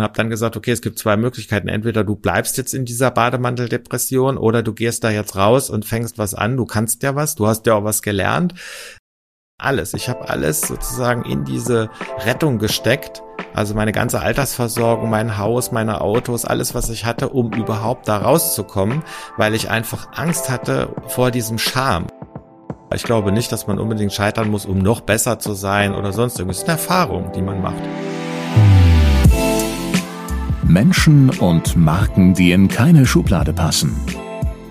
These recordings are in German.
und habe dann gesagt, okay, es gibt zwei Möglichkeiten. Entweder du bleibst jetzt in dieser Bademanteldepression oder du gehst da jetzt raus und fängst was an. Du kannst ja was, du hast ja auch was gelernt. Alles. Ich habe alles sozusagen in diese Rettung gesteckt. Also meine ganze Altersversorgung, mein Haus, meine Autos, alles, was ich hatte, um überhaupt da rauszukommen, weil ich einfach Angst hatte vor diesem Scham. Ich glaube nicht, dass man unbedingt scheitern muss, um noch besser zu sein oder sonst irgendwas. Es ist eine Erfahrung, die man macht. Menschen und Marken, die in keine Schublade passen.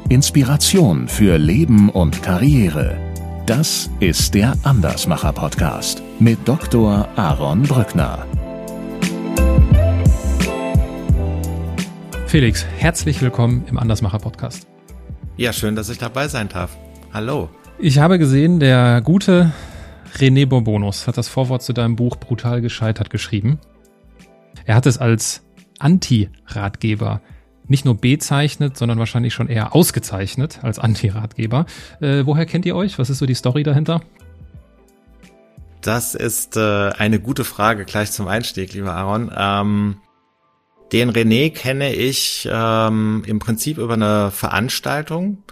Inspiration für Leben und Karriere. Das ist der Andersmacher Podcast mit Dr. Aaron Brückner. Felix, herzlich willkommen im Andersmacher Podcast. Ja, schön, dass ich dabei sein darf. Hallo. Ich habe gesehen, der gute René Bourbonus hat das Vorwort zu deinem Buch Brutal gescheitert geschrieben. Er hat es als Anti-Ratgeber nicht nur bezeichnet, sondern wahrscheinlich schon eher ausgezeichnet als Anti-Ratgeber. Äh, woher kennt ihr euch? Was ist so die Story dahinter? Das ist äh, eine gute Frage gleich zum Einstieg, lieber Aaron. Ähm, den René kenne ich ähm, im Prinzip über eine Veranstaltung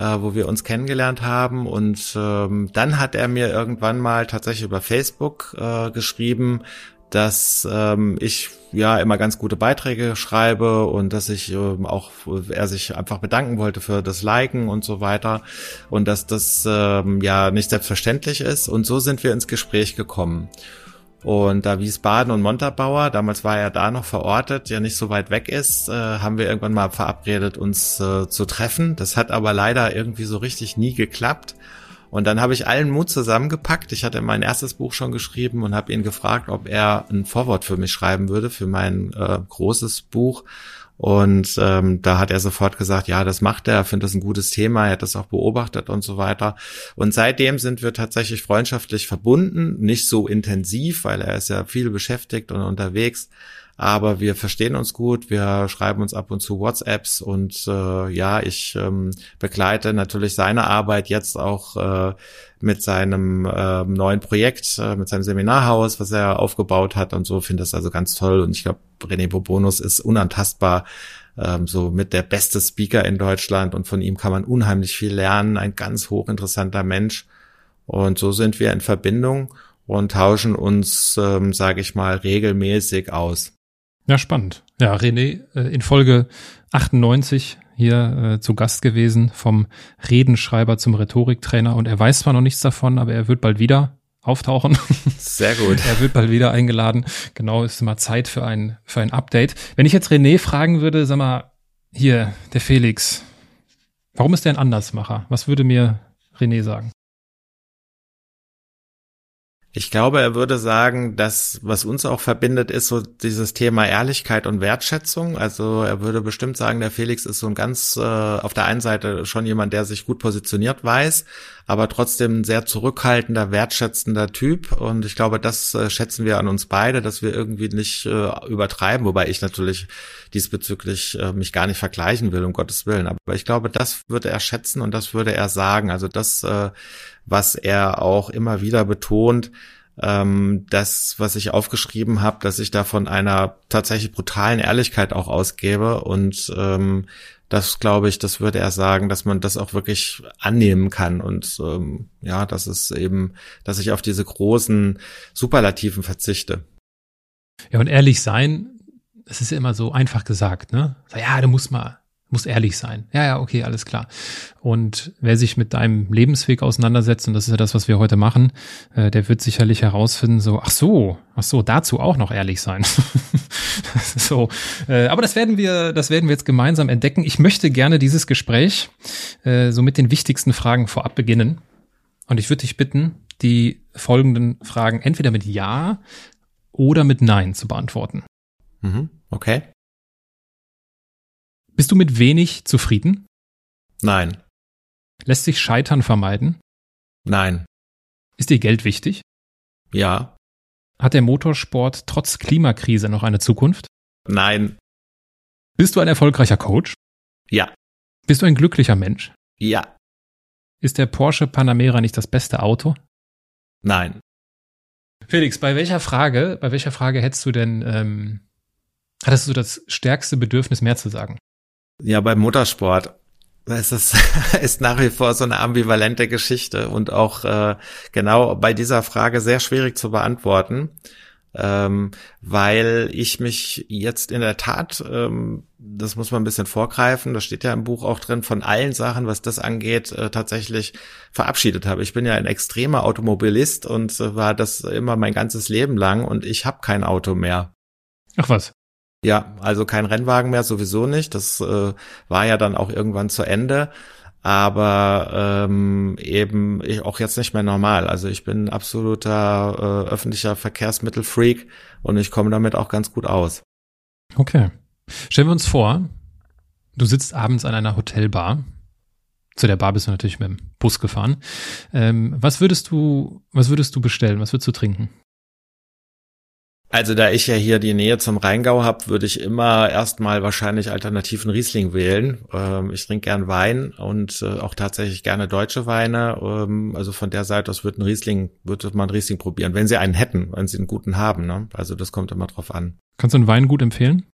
äh, wo wir uns kennengelernt haben. Und ähm, dann hat er mir irgendwann mal tatsächlich über Facebook äh, geschrieben, dass ähm, ich ja immer ganz gute Beiträge schreibe und dass ich ähm, auch er sich einfach bedanken wollte für das Liken und so weiter und dass das ähm, ja nicht selbstverständlich ist und so sind wir ins Gespräch gekommen. Und da Wiesbaden und Montabaur, damals war er da noch verortet, ja nicht so weit weg ist, äh, haben wir irgendwann mal verabredet, uns äh, zu treffen. Das hat aber leider irgendwie so richtig nie geklappt. Und dann habe ich allen Mut zusammengepackt. Ich hatte mein erstes Buch schon geschrieben und habe ihn gefragt, ob er ein Vorwort für mich schreiben würde, für mein äh, großes Buch. Und ähm, da hat er sofort gesagt, ja, das macht er, er findet das ein gutes Thema, er hat das auch beobachtet und so weiter. Und seitdem sind wir tatsächlich freundschaftlich verbunden, nicht so intensiv, weil er ist ja viel beschäftigt und unterwegs aber wir verstehen uns gut, wir schreiben uns ab und zu WhatsApps und äh, ja, ich ähm, begleite natürlich seine Arbeit jetzt auch äh, mit seinem äh, neuen Projekt, äh, mit seinem Seminarhaus, was er aufgebaut hat und so, finde das also ganz toll. Und ich glaube, René Bobonus ist unantastbar, ähm, so mit der beste Speaker in Deutschland. Und von ihm kann man unheimlich viel lernen, ein ganz hochinteressanter Mensch. Und so sind wir in Verbindung und tauschen uns, ähm, sage ich mal, regelmäßig aus. Ja, spannend. Ja, René, äh, in Folge 98 hier äh, zu Gast gewesen vom Redenschreiber zum Rhetoriktrainer und er weiß zwar noch nichts davon, aber er wird bald wieder auftauchen. Sehr gut. er wird bald wieder eingeladen. Genau, ist mal Zeit für ein, für ein Update. Wenn ich jetzt René fragen würde, sag mal, hier, der Felix, warum ist der ein Andersmacher? Was würde mir René sagen? Ich glaube, er würde sagen, dass was uns auch verbindet, ist so dieses Thema Ehrlichkeit und Wertschätzung. Also er würde bestimmt sagen, der Felix ist so ein ganz äh, auf der einen Seite schon jemand, der sich gut positioniert weiß, aber trotzdem ein sehr zurückhaltender, wertschätzender Typ. Und ich glaube, das äh, schätzen wir an uns beide, dass wir irgendwie nicht äh, übertreiben, wobei ich natürlich diesbezüglich äh, mich gar nicht vergleichen will, um Gottes Willen. Aber ich glaube, das würde er schätzen und das würde er sagen. Also das, äh, was er auch immer wieder betont, ähm, das, was ich aufgeschrieben habe, dass ich da von einer tatsächlich brutalen Ehrlichkeit auch ausgebe und ähm, das glaube ich, das würde er sagen, dass man das auch wirklich annehmen kann und ähm, ja, dass es eben, dass ich auf diese großen Superlativen verzichte. Ja, und ehrlich sein, es ist ja immer so einfach gesagt, ne? Ja, du musst mal, muss ehrlich sein. Ja, ja, okay, alles klar. Und wer sich mit deinem Lebensweg auseinandersetzt, und das ist ja das, was wir heute machen, äh, der wird sicherlich herausfinden, so, ach so, ach so, dazu auch noch ehrlich sein. so, äh, aber das werden wir, das werden wir jetzt gemeinsam entdecken. Ich möchte gerne dieses Gespräch äh, so mit den wichtigsten Fragen vorab beginnen. Und ich würde dich bitten, die folgenden Fragen entweder mit Ja oder mit Nein zu beantworten. Mhm, okay. Bist du mit wenig zufrieden? Nein. Lässt sich Scheitern vermeiden? Nein. Ist dir Geld wichtig? Ja. Hat der Motorsport trotz Klimakrise noch eine Zukunft? Nein. Bist du ein erfolgreicher Coach? Ja. Bist du ein glücklicher Mensch? Ja. Ist der Porsche Panamera nicht das beste Auto? Nein. Felix, bei welcher Frage, bei welcher Frage hättest du denn ähm, Hattest du das stärkste Bedürfnis, mehr zu sagen? Ja, beim Motorsport. Ist, ist nach wie vor so eine ambivalente Geschichte und auch äh, genau bei dieser Frage sehr schwierig zu beantworten ähm, weil ich mich jetzt in der Tat, ähm, das muss man ein bisschen vorgreifen, das steht ja im Buch auch drin, von allen Sachen, was das angeht, äh, tatsächlich verabschiedet habe. Ich bin ja ein extremer Automobilist und äh, war das immer mein ganzes Leben lang und ich habe kein Auto mehr. Ach was. Ja, also kein Rennwagen mehr, sowieso nicht. Das äh, war ja dann auch irgendwann zu Ende aber ähm, eben ich auch jetzt nicht mehr normal. Also ich bin absoluter äh, öffentlicher Verkehrsmittelfreak und ich komme damit auch ganz gut aus. Okay. Stellen wir uns vor, du sitzt abends an einer Hotelbar. Zu der Bar bist du natürlich mit dem Bus gefahren. Ähm, was würdest du, was würdest du bestellen? Was würdest du trinken? Also da ich ja hier die Nähe zum Rheingau habe, würde ich immer erstmal wahrscheinlich alternativen Riesling wählen. Ähm, ich trinke gern Wein und äh, auch tatsächlich gerne deutsche Weine. Ähm, also von der Seite aus würde ein Riesling, würde man Riesling probieren, wenn sie einen hätten, wenn sie einen guten haben. Ne? Also das kommt immer drauf an. Kannst du einen Wein gut empfehlen?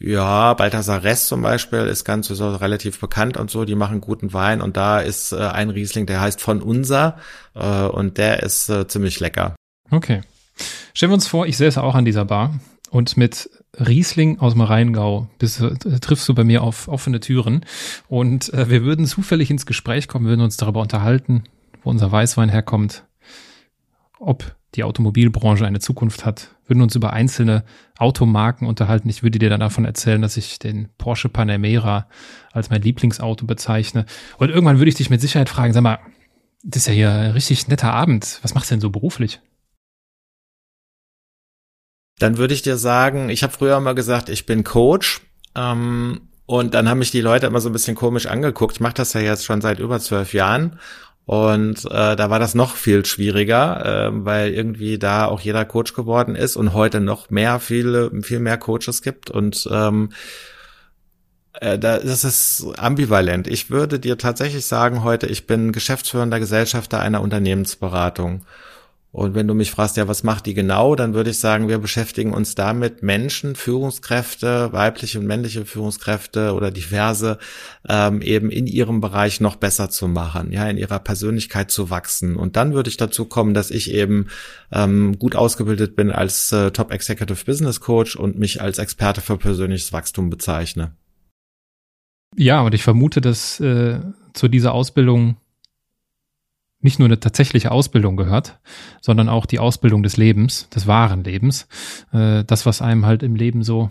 Ja, Balthasar Rest zum Beispiel ist ganz so relativ bekannt und so. Die machen guten Wein und da ist äh, ein Riesling, der heißt von Unser äh, und der ist äh, ziemlich lecker. Okay. Stellen wir uns vor, ich säße auch an dieser Bar und mit Riesling aus dem Rheingau bist, äh, triffst du bei mir auf offene Türen und äh, wir würden zufällig ins Gespräch kommen, würden uns darüber unterhalten, wo unser Weißwein herkommt, ob die Automobilbranche eine Zukunft hat, würden uns über einzelne Automarken unterhalten. Ich würde dir dann davon erzählen, dass ich den Porsche Panamera als mein Lieblingsauto bezeichne. Und irgendwann würde ich dich mit Sicherheit fragen, sag mal, das ist ja hier ein richtig netter Abend. Was machst du denn so beruflich? Dann würde ich dir sagen, ich habe früher mal gesagt, ich bin Coach. Ähm, und dann haben mich die Leute immer so ein bisschen komisch angeguckt. Ich mache das ja jetzt schon seit über zwölf Jahren. Und äh, da war das noch viel schwieriger, äh, weil irgendwie da auch jeder Coach geworden ist und heute noch mehr, viele, viel mehr Coaches gibt. Und ähm, äh, das ist ambivalent. Ich würde dir tatsächlich sagen heute, ich bin geschäftsführender Gesellschafter einer Unternehmensberatung. Und wenn du mich fragst, ja, was macht die genau, dann würde ich sagen, wir beschäftigen uns damit, Menschen, Führungskräfte, weibliche und männliche Führungskräfte oder diverse ähm, eben in ihrem Bereich noch besser zu machen, ja, in ihrer Persönlichkeit zu wachsen. Und dann würde ich dazu kommen, dass ich eben ähm, gut ausgebildet bin als äh, Top Executive Business Coach und mich als Experte für persönliches Wachstum bezeichne. Ja, und ich vermute, dass äh, zu dieser Ausbildung nicht nur eine tatsächliche Ausbildung gehört, sondern auch die Ausbildung des Lebens, des wahren Lebens. Äh, das, was einem halt im Leben so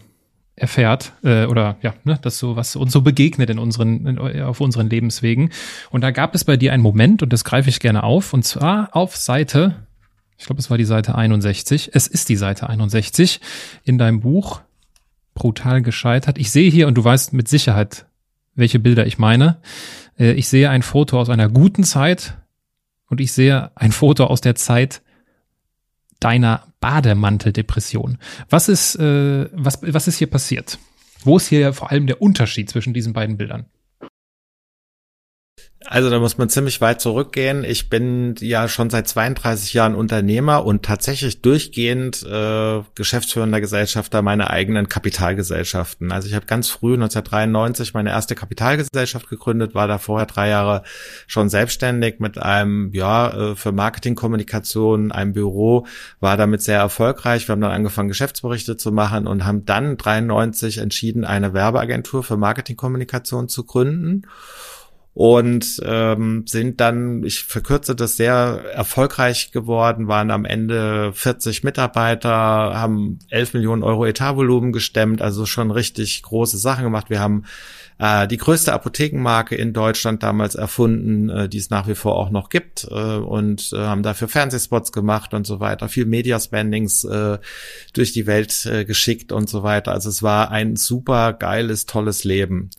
erfährt äh, oder ja, ne, das so was uns so begegnet in unseren in, auf unseren Lebenswegen. Und da gab es bei dir einen Moment und das greife ich gerne auf und zwar auf Seite, ich glaube, es war die Seite 61. Es ist die Seite 61 in deinem Buch brutal gescheitert. Ich sehe hier und du weißt mit Sicherheit, welche Bilder ich meine. Äh, ich sehe ein Foto aus einer guten Zeit und ich sehe ein Foto aus der Zeit deiner Bademanteldepression. Was ist, äh, was, was ist hier passiert? Wo ist hier vor allem der Unterschied zwischen diesen beiden Bildern? Also da muss man ziemlich weit zurückgehen. Ich bin ja schon seit 32 Jahren Unternehmer und tatsächlich durchgehend äh, geschäftsführender Gesellschafter meiner eigenen Kapitalgesellschaften. Also ich habe ganz früh 1993 meine erste Kapitalgesellschaft gegründet, war da vorher drei Jahre schon selbstständig mit einem ja äh, für Marketingkommunikation einem Büro, war damit sehr erfolgreich. Wir haben dann angefangen Geschäftsberichte zu machen und haben dann 93 entschieden eine Werbeagentur für Marketingkommunikation zu gründen und ähm, sind dann, ich verkürze das sehr erfolgreich geworden, waren am Ende 40 Mitarbeiter, haben 11 Millionen Euro Etatvolumen gestemmt, also schon richtig große Sachen gemacht. Wir haben äh, die größte Apothekenmarke in Deutschland damals erfunden, äh, die es nach wie vor auch noch gibt äh, und äh, haben dafür Fernsehspots gemacht und so weiter, viel Media-Spendings äh, durch die Welt äh, geschickt und so weiter. Also es war ein super geiles, tolles Leben.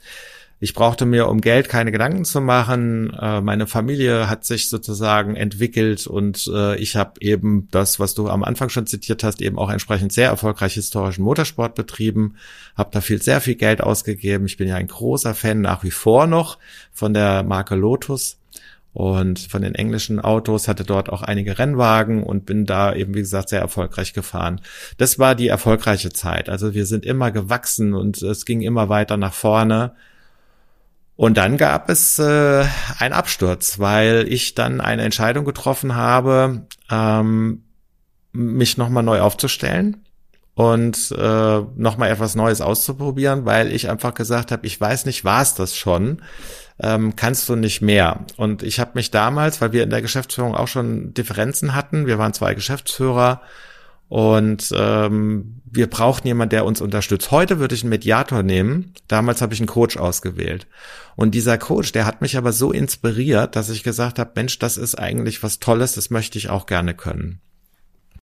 Ich brauchte mir um Geld keine Gedanken zu machen. Äh, meine Familie hat sich sozusagen entwickelt und äh, ich habe eben das, was du am Anfang schon zitiert hast, eben auch entsprechend sehr erfolgreich historischen Motorsport betrieben, habe da viel, sehr viel Geld ausgegeben. Ich bin ja ein großer Fan nach wie vor noch von der Marke Lotus und von den englischen Autos, hatte dort auch einige Rennwagen und bin da eben, wie gesagt, sehr erfolgreich gefahren. Das war die erfolgreiche Zeit. Also wir sind immer gewachsen und es ging immer weiter nach vorne. Und dann gab es äh, einen Absturz, weil ich dann eine Entscheidung getroffen habe, ähm, mich nochmal neu aufzustellen und äh, nochmal etwas Neues auszuprobieren, weil ich einfach gesagt habe, ich weiß nicht, war es das schon ähm, kannst du nicht mehr. Und ich habe mich damals, weil wir in der Geschäftsführung auch schon Differenzen hatten, wir waren zwei Geschäftsführer und ähm, wir brauchten jemand, der uns unterstützt. Heute würde ich einen Mediator nehmen. Damals habe ich einen Coach ausgewählt. Und dieser Coach, der hat mich aber so inspiriert, dass ich gesagt habe, Mensch, das ist eigentlich was Tolles, das möchte ich auch gerne können.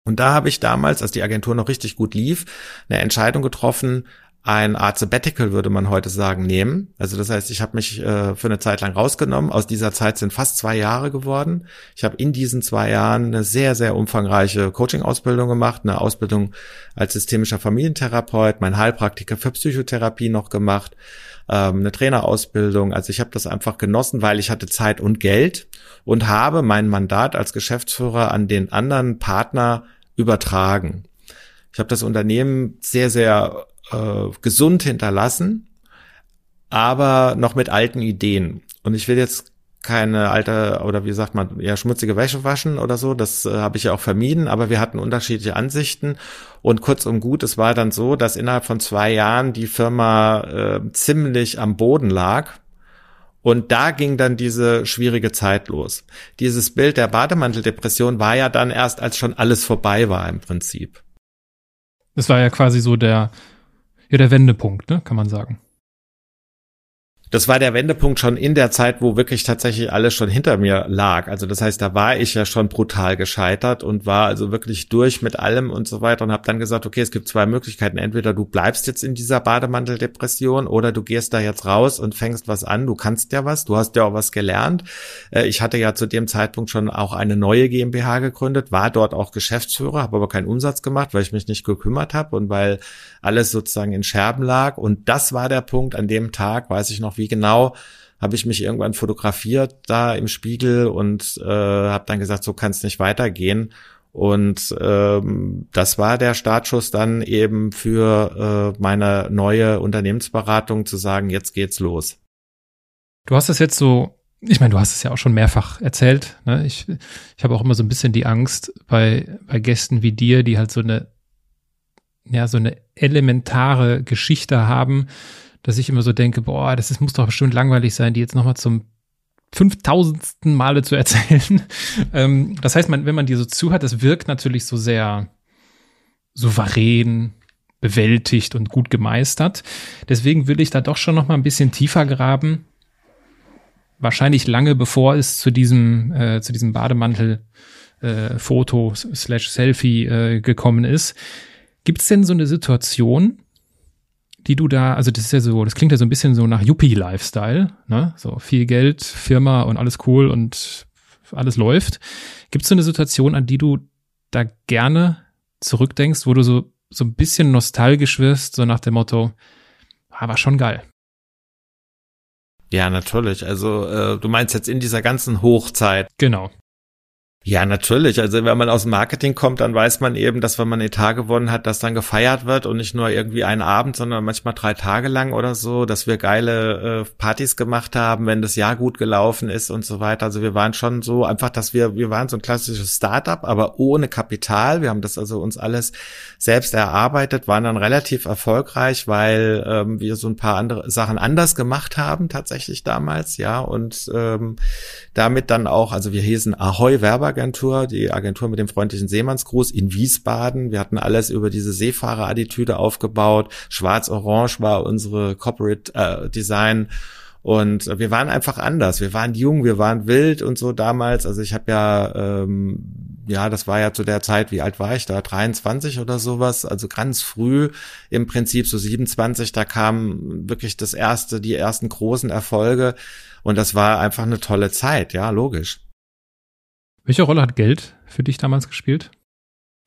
Und da habe ich damals, als die Agentur noch richtig gut lief, eine Entscheidung getroffen, ein Art Sabbatical, würde man heute sagen, nehmen. Also das heißt, ich habe mich äh, für eine Zeit lang rausgenommen. Aus dieser Zeit sind fast zwei Jahre geworden. Ich habe in diesen zwei Jahren eine sehr, sehr umfangreiche Coaching-Ausbildung gemacht, eine Ausbildung als systemischer Familientherapeut, mein Heilpraktiker für Psychotherapie noch gemacht, ähm, eine Trainerausbildung. Also ich habe das einfach genossen, weil ich hatte Zeit und Geld und habe mein Mandat als Geschäftsführer an den anderen Partner übertragen. Ich habe das Unternehmen sehr, sehr äh, gesund hinterlassen, aber noch mit alten Ideen. Und ich will jetzt keine alte oder wie sagt man, ja schmutzige Wäsche waschen oder so, das äh, habe ich ja auch vermieden, aber wir hatten unterschiedliche Ansichten und kurz und gut, es war dann so, dass innerhalb von zwei Jahren die Firma äh, ziemlich am Boden lag und da ging dann diese schwierige Zeit los. Dieses Bild der Bademanteldepression war ja dann erst, als schon alles vorbei war im Prinzip. Es war ja quasi so der ja der Wendepunkt, ne, kann man sagen das war der Wendepunkt schon in der Zeit, wo wirklich tatsächlich alles schon hinter mir lag. Also das heißt, da war ich ja schon brutal gescheitert und war also wirklich durch mit allem und so weiter und habe dann gesagt, okay, es gibt zwei Möglichkeiten. Entweder du bleibst jetzt in dieser Bademanteldepression oder du gehst da jetzt raus und fängst was an. Du kannst ja was, du hast ja auch was gelernt. Äh, ich hatte ja zu dem Zeitpunkt schon auch eine neue GmbH gegründet, war dort auch Geschäftsführer, habe aber keinen Umsatz gemacht, weil ich mich nicht gekümmert habe und weil alles sozusagen in Scherben lag. Und das war der Punkt an dem Tag, weiß ich noch wie genau, habe ich mich irgendwann fotografiert da im Spiegel und äh, habe dann gesagt, so kann es nicht weitergehen. Und ähm, das war der Startschuss dann eben für äh, meine neue Unternehmensberatung zu sagen, jetzt geht's los. Du hast es jetzt so, ich meine, du hast es ja auch schon mehrfach erzählt. Ne? Ich, ich habe auch immer so ein bisschen die Angst bei, bei Gästen wie dir, die halt so eine ja, so eine elementare Geschichte haben, dass ich immer so denke, boah, das ist, muss doch bestimmt langweilig sein, die jetzt nochmal zum fünftausendsten Male zu erzählen. ähm, das heißt, man, wenn man dir so zuhört, das wirkt natürlich so sehr souverän, bewältigt und gut gemeistert. Deswegen will ich da doch schon noch mal ein bisschen tiefer graben. Wahrscheinlich lange bevor es zu diesem, äh, zu diesem Bademantel äh, Foto slash Selfie äh, gekommen ist. Gibt es denn so eine Situation, die du da, also das ist ja so, das klingt ja so ein bisschen so nach Yuppie-Lifestyle, ne? So viel Geld, Firma und alles cool und alles läuft. Gibt es so eine Situation, an die du da gerne zurückdenkst, wo du so, so ein bisschen nostalgisch wirst, so nach dem Motto, ah, war schon geil. Ja, natürlich. Also äh, du meinst jetzt in dieser ganzen Hochzeit. Genau. Ja, natürlich. Also wenn man aus dem Marketing kommt, dann weiß man eben, dass wenn man Etat gewonnen hat, dass dann gefeiert wird und nicht nur irgendwie einen Abend, sondern manchmal drei Tage lang oder so, dass wir geile äh, Partys gemacht haben, wenn das Jahr gut gelaufen ist und so weiter. Also wir waren schon so einfach, dass wir, wir waren so ein klassisches Startup, aber ohne Kapital. Wir haben das also uns alles selbst erarbeitet, waren dann relativ erfolgreich, weil ähm, wir so ein paar andere Sachen anders gemacht haben tatsächlich damals, ja, und ähm, damit dann auch, also wir hießen Ahoy Werber Agentur, die Agentur mit dem freundlichen Seemannsgruß in Wiesbaden. Wir hatten alles über diese Seefahrerattitüde aufgebaut. Schwarz-Orange war unsere Corporate äh, Design. Und wir waren einfach anders. Wir waren jung, wir waren wild und so damals. Also ich habe ja, ähm, ja, das war ja zu der Zeit, wie alt war ich da? 23 oder sowas. Also ganz früh im Prinzip, so 27, da kam wirklich das erste, die ersten großen Erfolge. Und das war einfach eine tolle Zeit, ja, logisch. Welche Rolle hat Geld für dich damals gespielt?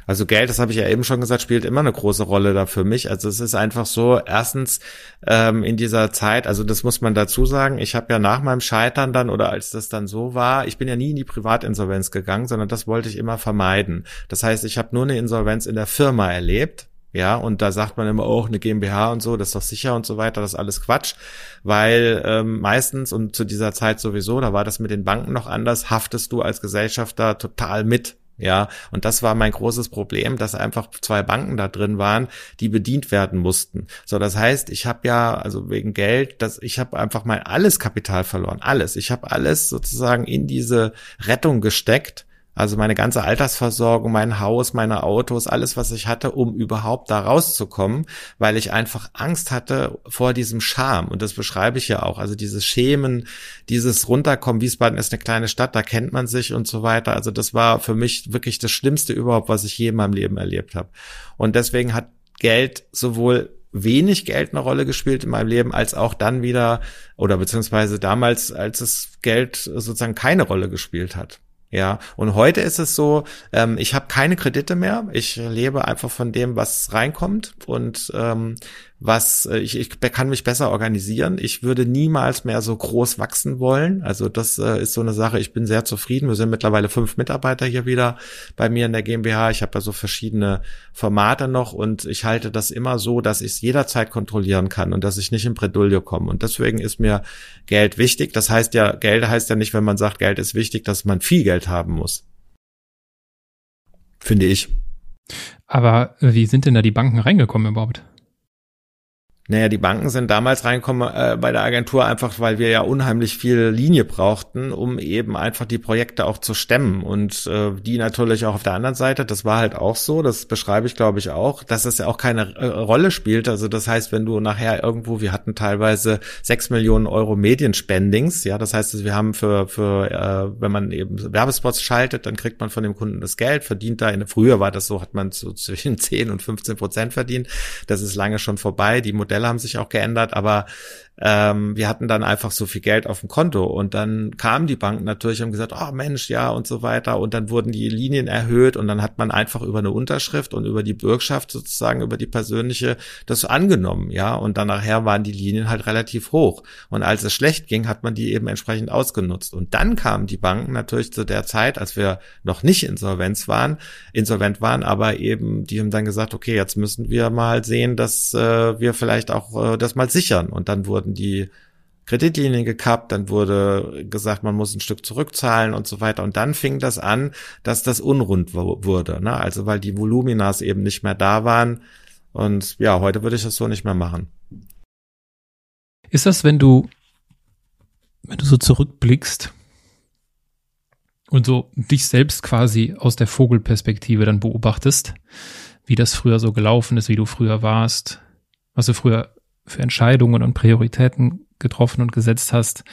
Also Geld, das habe ich ja eben schon gesagt, spielt immer eine große Rolle da für mich. Also es ist einfach so, erstens ähm, in dieser Zeit, also das muss man dazu sagen, ich habe ja nach meinem Scheitern dann oder als das dann so war, ich bin ja nie in die Privatinsolvenz gegangen, sondern das wollte ich immer vermeiden. Das heißt, ich habe nur eine Insolvenz in der Firma erlebt. Ja, und da sagt man immer auch, oh, eine GmbH und so, das ist doch sicher und so weiter, das ist alles Quatsch, weil ähm, meistens und zu dieser Zeit sowieso, da war das mit den Banken noch anders, haftest du als Gesellschafter total mit ja, und das war mein großes Problem, dass einfach zwei Banken da drin waren, die bedient werden mussten. So, das heißt, ich habe ja also wegen Geld, dass ich habe einfach mein alles Kapital verloren, alles. Ich habe alles sozusagen in diese Rettung gesteckt also meine ganze Altersversorgung, mein Haus, meine Autos, alles, was ich hatte, um überhaupt da rauszukommen, weil ich einfach Angst hatte vor diesem Scham. Und das beschreibe ich ja auch. Also dieses Schämen, dieses Runterkommen. Wiesbaden ist eine kleine Stadt, da kennt man sich und so weiter. Also das war für mich wirklich das Schlimmste überhaupt, was ich je in meinem Leben erlebt habe. Und deswegen hat Geld sowohl wenig Geld eine Rolle gespielt in meinem Leben, als auch dann wieder, oder beziehungsweise damals, als es Geld sozusagen keine Rolle gespielt hat. Ja, und heute ist es so, ähm, ich habe keine Kredite mehr. Ich lebe einfach von dem, was reinkommt und ähm, was äh, ich, ich kann mich besser organisieren. Ich würde niemals mehr so groß wachsen wollen. Also das äh, ist so eine Sache. Ich bin sehr zufrieden. Wir sind mittlerweile fünf Mitarbeiter hier wieder bei mir in der GmbH. Ich habe ja so verschiedene Formate noch und ich halte das immer so, dass ich es jederzeit kontrollieren kann und dass ich nicht in Bredouille komme. Und deswegen ist mir Geld wichtig. Das heißt ja, Geld heißt ja nicht, wenn man sagt, Geld ist wichtig, dass man viel Geld haben muss. Finde ich. Aber äh, wie sind denn da die Banken reingekommen überhaupt? Naja, die Banken sind damals reinkommen äh, bei der Agentur einfach, weil wir ja unheimlich viel Linie brauchten, um eben einfach die Projekte auch zu stemmen. Und äh, die natürlich auch auf der anderen Seite, das war halt auch so, das beschreibe ich glaube ich auch, dass es ja auch keine äh, Rolle spielt. Also das heißt, wenn du nachher irgendwo, wir hatten teilweise sechs Millionen Euro Medienspendings, ja, das heißt, wir haben für, für äh, wenn man eben Werbespots schaltet, dann kriegt man von dem Kunden das Geld, verdient da, in, früher war das so, hat man so zwischen 10 und 15 Prozent verdient. Das ist lange schon vorbei. Die Modelle Modelle haben sich auch geändert, aber ähm, wir hatten dann einfach so viel Geld auf dem Konto. Und dann kamen die Banken natürlich und gesagt, oh Mensch, ja und so weiter. Und dann wurden die Linien erhöht und dann hat man einfach über eine Unterschrift und über die Bürgschaft sozusagen, über die persönliche das angenommen, ja. Und dann nachher waren die Linien halt relativ hoch. Und als es schlecht ging, hat man die eben entsprechend ausgenutzt. Und dann kamen die Banken natürlich zu der Zeit, als wir noch nicht insolvenz waren, insolvent waren, aber eben die haben dann gesagt, okay, jetzt müssen wir mal sehen, dass äh, wir vielleicht auch äh, das mal sichern. Und dann wurden wurden die Kreditlinien gekappt, dann wurde gesagt, man muss ein Stück zurückzahlen und so weiter. Und dann fing das an, dass das unrund wurde. Ne? Also weil die Voluminas eben nicht mehr da waren. Und ja, heute würde ich das so nicht mehr machen. Ist das, wenn du, wenn du so zurückblickst und so dich selbst quasi aus der Vogelperspektive dann beobachtest, wie das früher so gelaufen ist, wie du früher warst, was du früher für Entscheidungen und Prioritäten getroffen und gesetzt hast.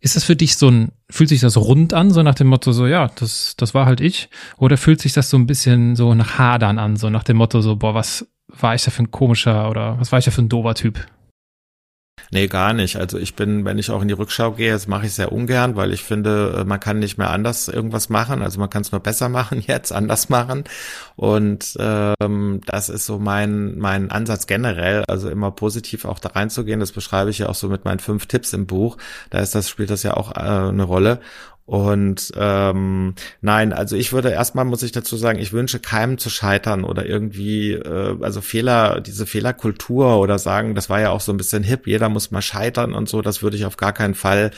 Ist das für dich so ein, fühlt sich das rund an, so nach dem Motto, so, ja, das, das war halt ich? Oder fühlt sich das so ein bisschen so nach Hadern an, so nach dem Motto, so, boah, was war ich da für ein komischer oder was war ich da für ein dober Typ? Nee, gar nicht. Also ich bin, wenn ich auch in die Rückschau gehe, das mache ich sehr ungern, weil ich finde, äh, man kann nicht mehr anders irgendwas machen. Also man kann es nur besser machen jetzt, anders machen. Und ähm, das ist so mein, mein Ansatz generell, also immer positiv auch da reinzugehen. Das beschreibe ich ja auch so mit meinen fünf Tipps im Buch. Da ist das, spielt das ja auch äh, eine Rolle. Und ähm, nein, also ich würde erstmal, muss ich dazu sagen, ich wünsche keinem zu scheitern oder irgendwie, äh, also Fehler, diese Fehlerkultur oder sagen, das war ja auch so ein bisschen hip, jeder muss mal scheitern und so, das würde ich auf gar keinen Fall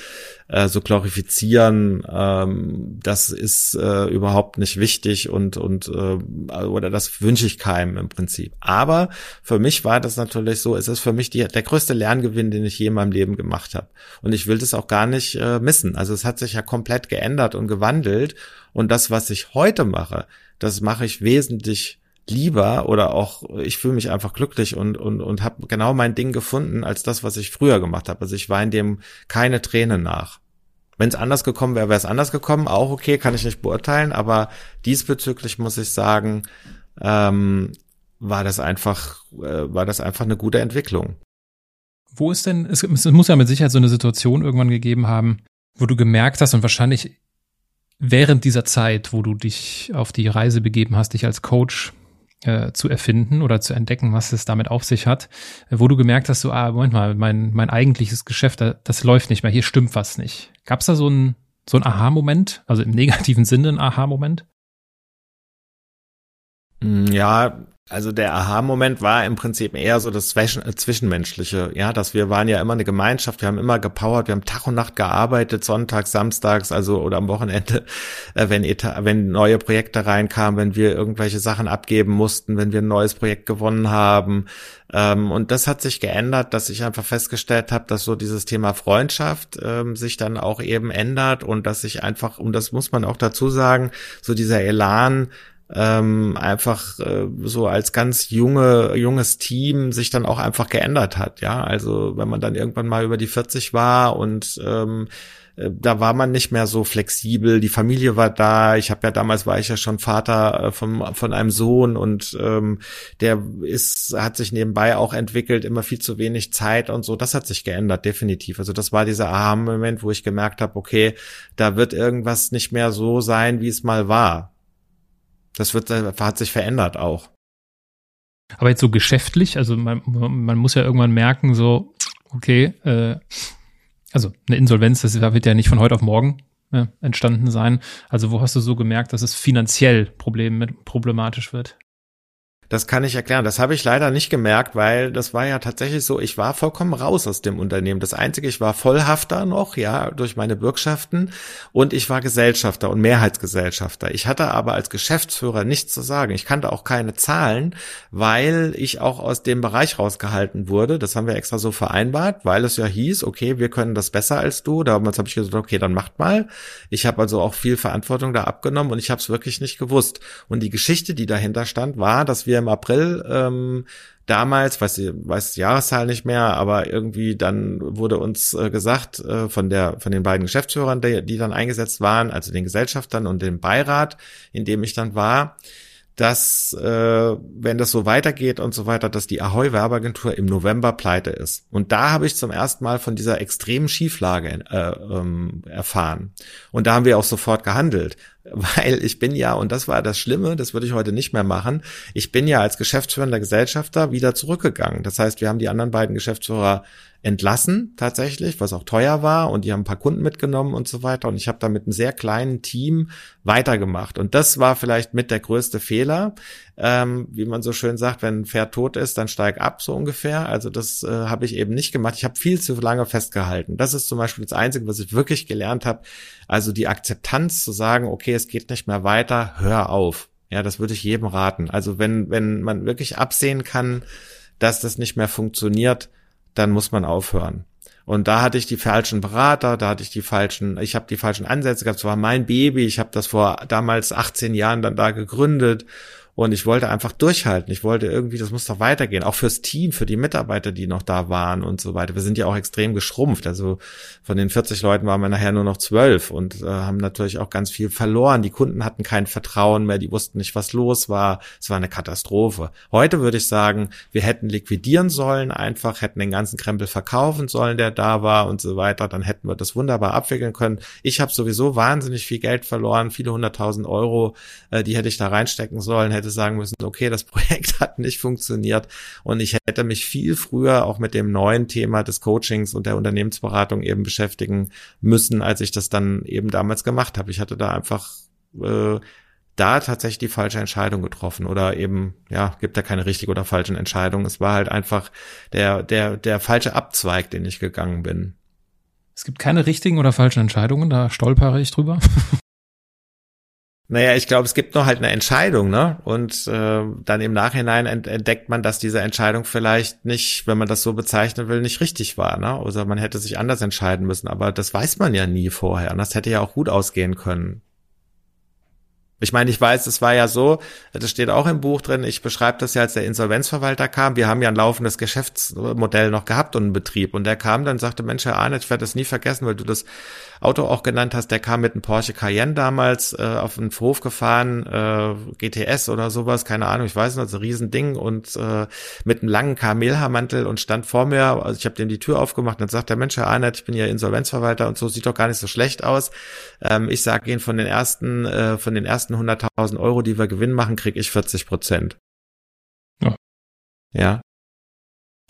äh, so glorifizieren. Ähm, das ist äh, überhaupt nicht wichtig und, und äh, oder das wünsche ich keinem im Prinzip. Aber für mich war das natürlich so, es ist für mich die, der größte Lerngewinn, den ich je in meinem Leben gemacht habe. Und ich will das auch gar nicht äh, missen. Also es hat sich ja komplett komplett geändert und gewandelt. Und das, was ich heute mache, das mache ich wesentlich lieber oder auch ich fühle mich einfach glücklich und und und habe genau mein Ding gefunden als das, was ich früher gemacht habe. Also ich war dem keine Tränen nach. Wenn es anders gekommen wäre, wäre es anders gekommen. Auch okay, kann ich nicht beurteilen. Aber diesbezüglich muss ich sagen, ähm, war das einfach äh, war das einfach eine gute Entwicklung. Wo ist denn es, es muss ja mit Sicherheit so eine Situation irgendwann gegeben haben, wo du gemerkt hast und wahrscheinlich während dieser Zeit, wo du dich auf die Reise begeben hast, dich als Coach äh, zu erfinden oder zu entdecken, was es damit auf sich hat, wo du gemerkt hast, so, ah, Moment mal, mein, mein eigentliches Geschäft, das, das läuft nicht mehr, hier stimmt was nicht. Gab es da so ein, so ein Aha-Moment, also im negativen Sinne ein Aha-Moment? Mm, ja, also der Aha-Moment war im Prinzip eher so das Zwischenmenschliche, ja, dass wir waren ja immer eine Gemeinschaft, wir haben immer gepowert, wir haben Tag und Nacht gearbeitet, sonntags, samstags, also oder am Wochenende, äh, wenn, wenn neue Projekte reinkamen, wenn wir irgendwelche Sachen abgeben mussten, wenn wir ein neues Projekt gewonnen haben. Ähm, und das hat sich geändert, dass ich einfach festgestellt habe, dass so dieses Thema Freundschaft ähm, sich dann auch eben ändert und dass sich einfach, und das muss man auch dazu sagen, so dieser Elan, ähm, einfach äh, so als ganz junge junges Team sich dann auch einfach geändert hat. Ja, also wenn man dann irgendwann mal über die 40 war und ähm, äh, da war man nicht mehr so flexibel. Die Familie war da. Ich habe ja damals war ich ja schon Vater äh, von von einem Sohn und ähm, der ist hat sich nebenbei auch entwickelt. Immer viel zu wenig Zeit und so. Das hat sich geändert definitiv. Also das war dieser Aha-Moment, wo ich gemerkt habe, okay, da wird irgendwas nicht mehr so sein, wie es mal war. Das wird, äh, hat sich verändert auch. Aber jetzt so geschäftlich, also man, man muss ja irgendwann merken, so, okay, äh, also eine Insolvenz, das wird ja nicht von heute auf morgen äh, entstanden sein. Also wo hast du so gemerkt, dass es finanziell problem, problematisch wird? Das kann ich erklären. Das habe ich leider nicht gemerkt, weil das war ja tatsächlich so, ich war vollkommen raus aus dem Unternehmen. Das Einzige, ich war Vollhafter noch, ja, durch meine Bürgschaften und ich war Gesellschafter und Mehrheitsgesellschafter. Ich hatte aber als Geschäftsführer nichts zu sagen. Ich kannte auch keine Zahlen, weil ich auch aus dem Bereich rausgehalten wurde. Das haben wir extra so vereinbart, weil es ja hieß, okay, wir können das besser als du. Damals habe ich gesagt, okay, dann macht mal. Ich habe also auch viel Verantwortung da abgenommen und ich habe es wirklich nicht gewusst. Und die Geschichte, die dahinter stand, war, dass wir im April ähm, damals, weiß ich weiß die Jahreszahl nicht mehr, aber irgendwie dann wurde uns äh, gesagt äh, von der von den beiden Geschäftsführern, die, die dann eingesetzt waren, also den Gesellschaftern und dem Beirat, in dem ich dann war, dass äh, wenn das so weitergeht und so weiter, dass die Ahoy Werbeagentur im November pleite ist. Und da habe ich zum ersten Mal von dieser extremen Schieflage äh, ähm, erfahren. Und da haben wir auch sofort gehandelt, weil ich bin ja und das war das Schlimme, das würde ich heute nicht mehr machen. Ich bin ja als geschäftsführender Gesellschafter wieder zurückgegangen. Das heißt, wir haben die anderen beiden Geschäftsführer entlassen tatsächlich, was auch teuer war und die haben ein paar Kunden mitgenommen und so weiter und ich habe da mit einem sehr kleinen Team weitergemacht und das war vielleicht mit der größte Fehler, ähm, wie man so schön sagt, wenn ein Pferd tot ist, dann steig ab so ungefähr. Also das äh, habe ich eben nicht gemacht. Ich habe viel zu lange festgehalten. Das ist zum Beispiel das Einzige, was ich wirklich gelernt habe. Also die Akzeptanz zu sagen, okay, es geht nicht mehr weiter, hör auf. Ja, das würde ich jedem raten. Also wenn wenn man wirklich absehen kann, dass das nicht mehr funktioniert, dann muss man aufhören. Und da hatte ich die falschen Berater, da hatte ich die falschen, ich habe die falschen Ansätze gehabt. Es war mein Baby, ich habe das vor damals 18 Jahren dann da gegründet und ich wollte einfach durchhalten. Ich wollte irgendwie, das muss doch weitergehen. Auch fürs Team, für die Mitarbeiter, die noch da waren und so weiter. Wir sind ja auch extrem geschrumpft. Also von den 40 Leuten waren wir nachher nur noch 12 und äh, haben natürlich auch ganz viel verloren. Die Kunden hatten kein Vertrauen mehr. Die wussten nicht, was los war. Es war eine Katastrophe. Heute würde ich sagen, wir hätten liquidieren sollen, einfach hätten den ganzen Krempel verkaufen sollen, der da war und so weiter. Dann hätten wir das wunderbar abwickeln können. Ich habe sowieso wahnsinnig viel Geld verloren, viele hunderttausend Euro, äh, die hätte ich da reinstecken sollen, hätte hätte sagen müssen, okay, das Projekt hat nicht funktioniert und ich hätte mich viel früher auch mit dem neuen Thema des Coachings und der Unternehmensberatung eben beschäftigen müssen, als ich das dann eben damals gemacht habe. Ich hatte da einfach äh, da tatsächlich die falsche Entscheidung getroffen oder eben, ja, gibt da keine richtige oder falsche Entscheidung. Es war halt einfach der, der, der falsche Abzweig, den ich gegangen bin. Es gibt keine richtigen oder falschen Entscheidungen, da stolpere ich drüber. Naja, ich glaube, es gibt noch halt eine Entscheidung, ne? Und äh, dann im Nachhinein entdeckt man, dass diese Entscheidung vielleicht nicht, wenn man das so bezeichnen will, nicht richtig war, ne? Oder man hätte sich anders entscheiden müssen. Aber das weiß man ja nie vorher. Und das hätte ja auch gut ausgehen können. Ich meine, ich weiß, es war ja so, das steht auch im Buch drin, ich beschreibe das ja, als der Insolvenzverwalter kam. Wir haben ja ein laufendes Geschäftsmodell noch gehabt und einen Betrieb. Und der kam dann sagte, Mensch, Herr Arnett, ich werde das nie vergessen, weil du das Auto auch genannt hast. Der kam mit einem Porsche Cayenne damals äh, auf den Hof gefahren, äh, GTS oder sowas, keine Ahnung, ich weiß nicht, so ein Riesending und äh, mit einem langen Kamelhaarmantel und stand vor mir. Also ich habe dem die Tür aufgemacht und dann sagt der Mensch, Herr Arnett, ich bin ja Insolvenzverwalter und so, sieht doch gar nicht so schlecht aus. Ähm, ich sage Ihnen, von den ersten, äh, von den ersten 100.000 Euro, die wir Gewinn machen, kriege ich 40 Prozent. Ja. Ja.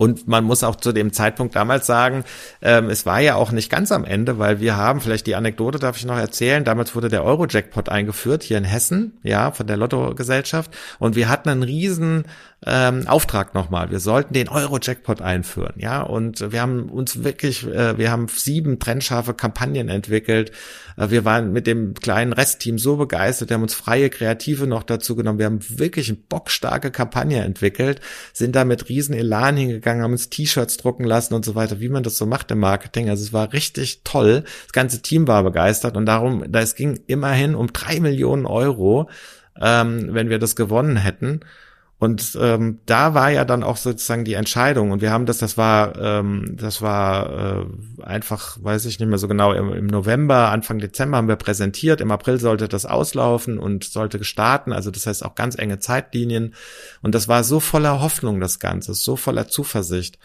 Und man muss auch zu dem Zeitpunkt damals sagen, ähm, es war ja auch nicht ganz am Ende, weil wir haben, vielleicht die Anekdote darf ich noch erzählen, damals wurde der Euro-Jackpot eingeführt hier in Hessen, ja, von der Lotto-Gesellschaft. Und wir hatten einen riesen ähm, Auftrag nochmal. Wir sollten den Euro-Jackpot einführen, ja. Und wir haben uns wirklich, äh, wir haben sieben trennscharfe Kampagnen entwickelt. Äh, wir waren mit dem kleinen Restteam so begeistert, wir haben uns freie Kreative noch dazu genommen. Wir haben wirklich eine bockstarke Kampagne entwickelt, sind da mit riesen Elan hingegangen, haben uns T-Shirts drucken lassen und so weiter, wie man das so macht im Marketing. Also es war richtig toll. Das ganze Team war begeistert und darum, da es ging immerhin um drei Millionen Euro, ähm, wenn wir das gewonnen hätten. Und ähm, da war ja dann auch sozusagen die Entscheidung. Und wir haben das, das war, ähm, das war äh, einfach, weiß ich nicht mehr so genau, im, im November, Anfang Dezember haben wir präsentiert. Im April sollte das auslaufen und sollte starten. Also das heißt auch ganz enge Zeitlinien. Und das war so voller Hoffnung, das Ganze, so voller Zuversicht.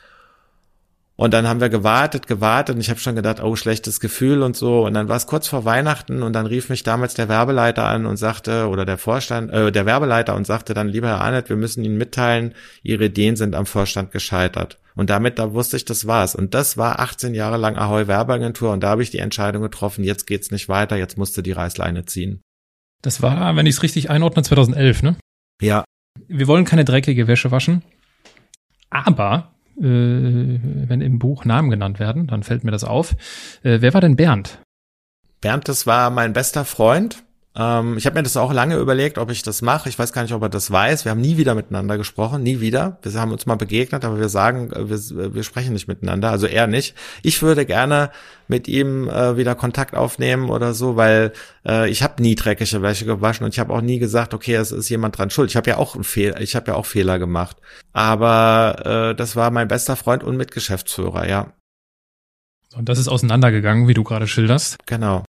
Und dann haben wir gewartet, gewartet und ich habe schon gedacht, oh, schlechtes Gefühl und so. Und dann war es kurz vor Weihnachten und dann rief mich damals der Werbeleiter an und sagte, oder der Vorstand, äh, der Werbeleiter und sagte dann, lieber Herr Arnett, wir müssen Ihnen mitteilen, Ihre Ideen sind am Vorstand gescheitert. Und damit, da wusste ich, das war's. Und das war 18 Jahre lang Ahoi Werbeagentur und da habe ich die Entscheidung getroffen, jetzt geht's nicht weiter, jetzt musste die Reißleine ziehen. Das war, wenn ich es richtig einordne, 2011, ne? Ja. Wir wollen keine dreckige Wäsche waschen. Aber wenn im Buch Namen genannt werden, dann fällt mir das auf. Äh, wer war denn Bernd? Bernd, das war mein bester Freund. Ähm, ich habe mir das auch lange überlegt, ob ich das mache. Ich weiß gar nicht, ob er das weiß. Wir haben nie wieder miteinander gesprochen, nie wieder. Wir haben uns mal begegnet, aber wir sagen, äh, wir, wir sprechen nicht miteinander. Also er nicht. Ich würde gerne mit ihm äh, wieder Kontakt aufnehmen oder so, weil äh, ich habe nie dreckige Wäsche gewaschen und ich habe auch nie gesagt, okay, es ist jemand dran schuld. Ich habe ja auch einen Fehler, ich habe ja auch Fehler gemacht. Aber äh, das war mein bester Freund und Mitgeschäftsführer, ja. Und das ist auseinandergegangen, wie du gerade schilderst. Genau.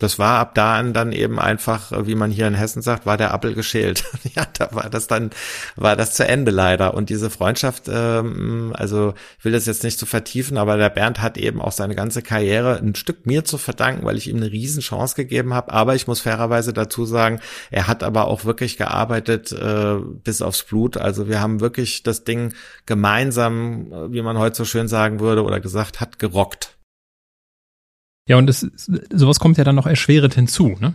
Das war ab da an dann eben einfach, wie man hier in Hessen sagt, war der Appel geschält. ja, da war das dann, war das zu Ende leider. Und diese Freundschaft, ähm, also will das jetzt nicht zu so vertiefen, aber der Bernd hat eben auch seine ganze Karriere ein Stück mir zu verdanken, weil ich ihm eine Riesenchance gegeben habe. Aber ich muss fairerweise dazu sagen, er hat aber auch wirklich gearbeitet äh, bis aufs Blut. Also wir haben wirklich das Ding gemeinsam, wie man heute so schön sagen würde oder gesagt hat, gerockt. Ja, und es, sowas kommt ja dann noch erschwerend hinzu, ne?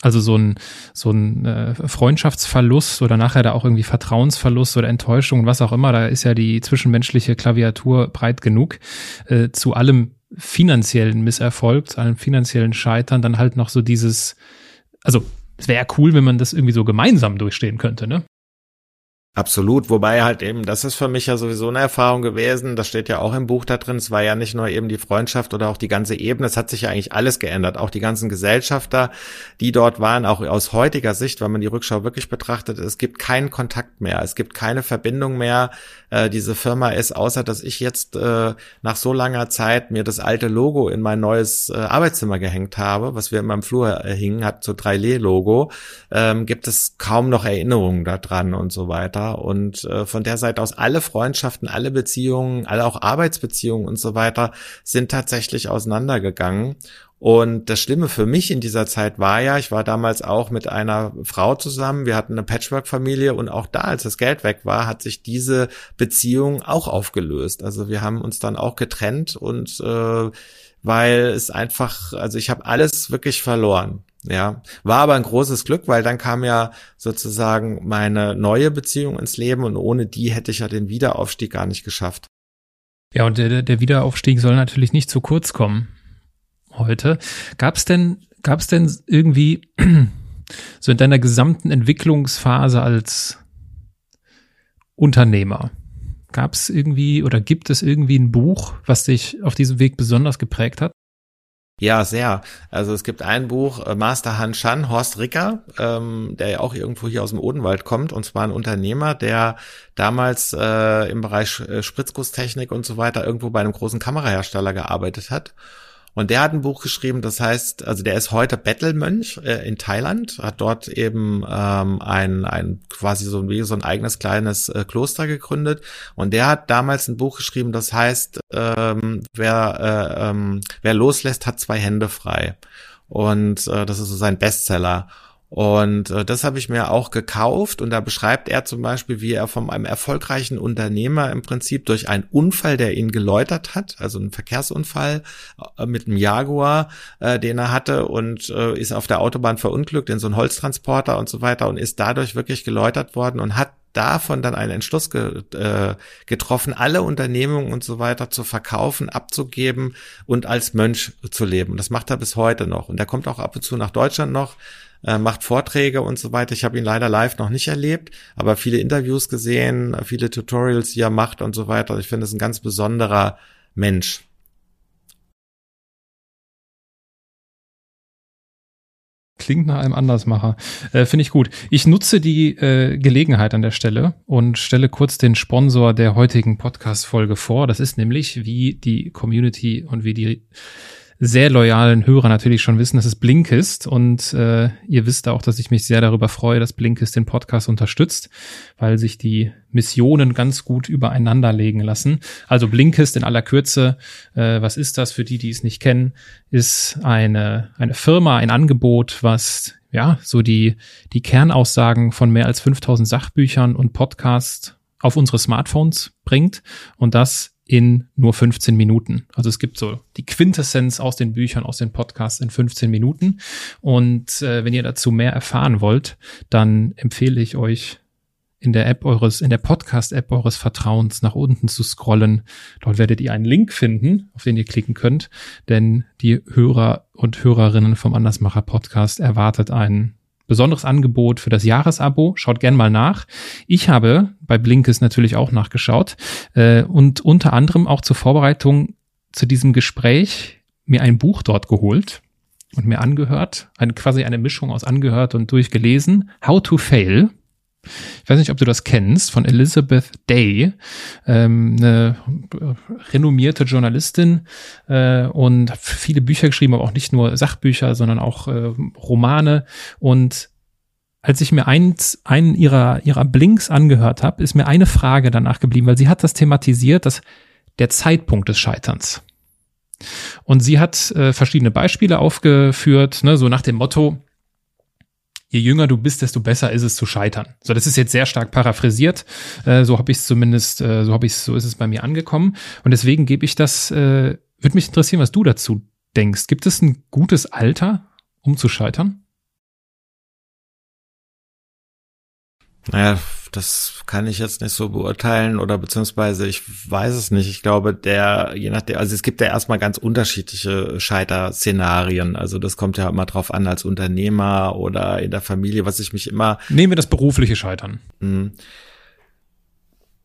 Also so ein, so ein äh, Freundschaftsverlust oder nachher da auch irgendwie Vertrauensverlust oder Enttäuschung, was auch immer, da ist ja die zwischenmenschliche Klaviatur breit genug. Äh, zu allem finanziellen Misserfolg, zu allem finanziellen Scheitern, dann halt noch so dieses, also es wäre ja cool, wenn man das irgendwie so gemeinsam durchstehen könnte, ne? Absolut, wobei halt eben, das ist für mich ja sowieso eine Erfahrung gewesen, das steht ja auch im Buch da drin, es war ja nicht nur eben die Freundschaft oder auch die ganze Ebene, es hat sich ja eigentlich alles geändert, auch die ganzen Gesellschafter, die dort waren, auch aus heutiger Sicht, wenn man die Rückschau wirklich betrachtet, es gibt keinen Kontakt mehr, es gibt keine Verbindung mehr, äh, diese Firma ist, außer dass ich jetzt äh, nach so langer Zeit mir das alte Logo in mein neues äh, Arbeitszimmer gehängt habe, was wir in meinem Flur äh, hingen, hat so 3L-Logo, ähm, gibt es kaum noch Erinnerungen daran und so weiter und äh, von der Seite aus alle Freundschaften, alle Beziehungen, alle auch Arbeitsbeziehungen und so weiter sind tatsächlich auseinandergegangen. Und das Schlimme für mich in dieser Zeit war ja, ich war damals auch mit einer Frau zusammen, wir hatten eine Patchwork-Familie und auch da, als das Geld weg war, hat sich diese Beziehung auch aufgelöst. Also wir haben uns dann auch getrennt und äh, weil es einfach, also ich habe alles wirklich verloren. Ja, war aber ein großes Glück, weil dann kam ja sozusagen meine neue Beziehung ins Leben und ohne die hätte ich ja den Wiederaufstieg gar nicht geschafft. Ja, und der, der Wiederaufstieg soll natürlich nicht zu kurz kommen heute. Gab es denn, gab es denn irgendwie so in deiner gesamten Entwicklungsphase als Unternehmer, gab es irgendwie oder gibt es irgendwie ein Buch, was dich auf diesem Weg besonders geprägt hat? Ja, sehr. Also es gibt ein Buch, äh, Master Han Shan, Horst Ricker, ähm, der ja auch irgendwo hier aus dem Odenwald kommt, und zwar ein Unternehmer, der damals äh, im Bereich äh, Spritzgusstechnik und so weiter irgendwo bei einem großen Kamerahersteller gearbeitet hat und der hat ein Buch geschrieben, das heißt, also der ist heute Bettelmönch äh, in Thailand, hat dort eben ähm, ein, ein quasi so, wie so ein eigenes kleines äh, Kloster gegründet. Und der hat damals ein Buch geschrieben, das heißt, ähm, wer, äh, ähm, wer loslässt, hat zwei Hände frei. Und äh, das ist so sein Bestseller. Und äh, das habe ich mir auch gekauft und da beschreibt er zum Beispiel, wie er von einem erfolgreichen Unternehmer im Prinzip durch einen Unfall, der ihn geläutert hat, also einen Verkehrsunfall äh, mit einem Jaguar, äh, den er hatte und äh, ist auf der Autobahn verunglückt in so einen Holztransporter und so weiter und ist dadurch wirklich geläutert worden und hat davon dann einen Entschluss ge, äh, getroffen, alle Unternehmungen und so weiter zu verkaufen, abzugeben und als Mönch zu leben. Und das macht er bis heute noch. Und er kommt auch ab und zu nach Deutschland noch äh, macht Vorträge und so weiter. Ich habe ihn leider live noch nicht erlebt, aber viele Interviews gesehen, viele Tutorials, die er macht und so weiter. Ich finde es ein ganz besonderer Mensch. Klingt nach einem Andersmacher. Äh, Finde ich gut. Ich nutze die äh, Gelegenheit an der Stelle und stelle kurz den Sponsor der heutigen Podcast-Folge vor. Das ist nämlich, wie die Community und wie die sehr loyalen Hörer natürlich schon wissen, dass es Blinkist und äh, ihr wisst auch, dass ich mich sehr darüber freue, dass Blinkist den Podcast unterstützt, weil sich die Missionen ganz gut übereinander legen lassen. Also Blinkist in aller Kürze, äh, was ist das für die, die es nicht kennen, ist eine, eine Firma, ein Angebot, was ja so die, die Kernaussagen von mehr als 5000 Sachbüchern und Podcasts auf unsere Smartphones bringt und das in nur 15 Minuten. Also es gibt so die Quintessenz aus den Büchern, aus den Podcasts in 15 Minuten. Und äh, wenn ihr dazu mehr erfahren wollt, dann empfehle ich euch in der App eures, in der Podcast-App eures Vertrauens nach unten zu scrollen. Dort werdet ihr einen Link finden, auf den ihr klicken könnt, denn die Hörer und Hörerinnen vom Andersmacher Podcast erwartet einen besonderes Angebot für das Jahresabo. Schaut gern mal nach. Ich habe bei Blinkes natürlich auch nachgeschaut äh, und unter anderem auch zur Vorbereitung zu diesem Gespräch mir ein Buch dort geholt und mir angehört, eine, quasi eine Mischung aus angehört und durchgelesen. How to Fail ich weiß nicht, ob du das kennst, von Elizabeth Day, ähm, eine renommierte Journalistin äh, und viele Bücher geschrieben, aber auch nicht nur Sachbücher, sondern auch äh, Romane. Und als ich mir eins, einen ihrer, ihrer Blinks angehört habe, ist mir eine Frage danach geblieben, weil sie hat das thematisiert, dass der Zeitpunkt des Scheiterns. Und sie hat äh, verschiedene Beispiele aufgeführt, ne, so nach dem Motto, je jünger du bist, desto besser ist es zu scheitern. So, das ist jetzt sehr stark paraphrasiert. Äh, so habe ich es zumindest, äh, so habe ich so ist es bei mir angekommen. Und deswegen gebe ich das, äh, würde mich interessieren, was du dazu denkst. Gibt es ein gutes Alter, um zu scheitern? Naja, das kann ich jetzt nicht so beurteilen oder beziehungsweise ich weiß es nicht. Ich glaube, der, je nachdem, also es gibt ja erstmal ganz unterschiedliche Scheiterszenarien. Also das kommt ja immer drauf an als Unternehmer oder in der Familie, was ich mich immer. Nehmen wir das berufliche Scheitern. Mh,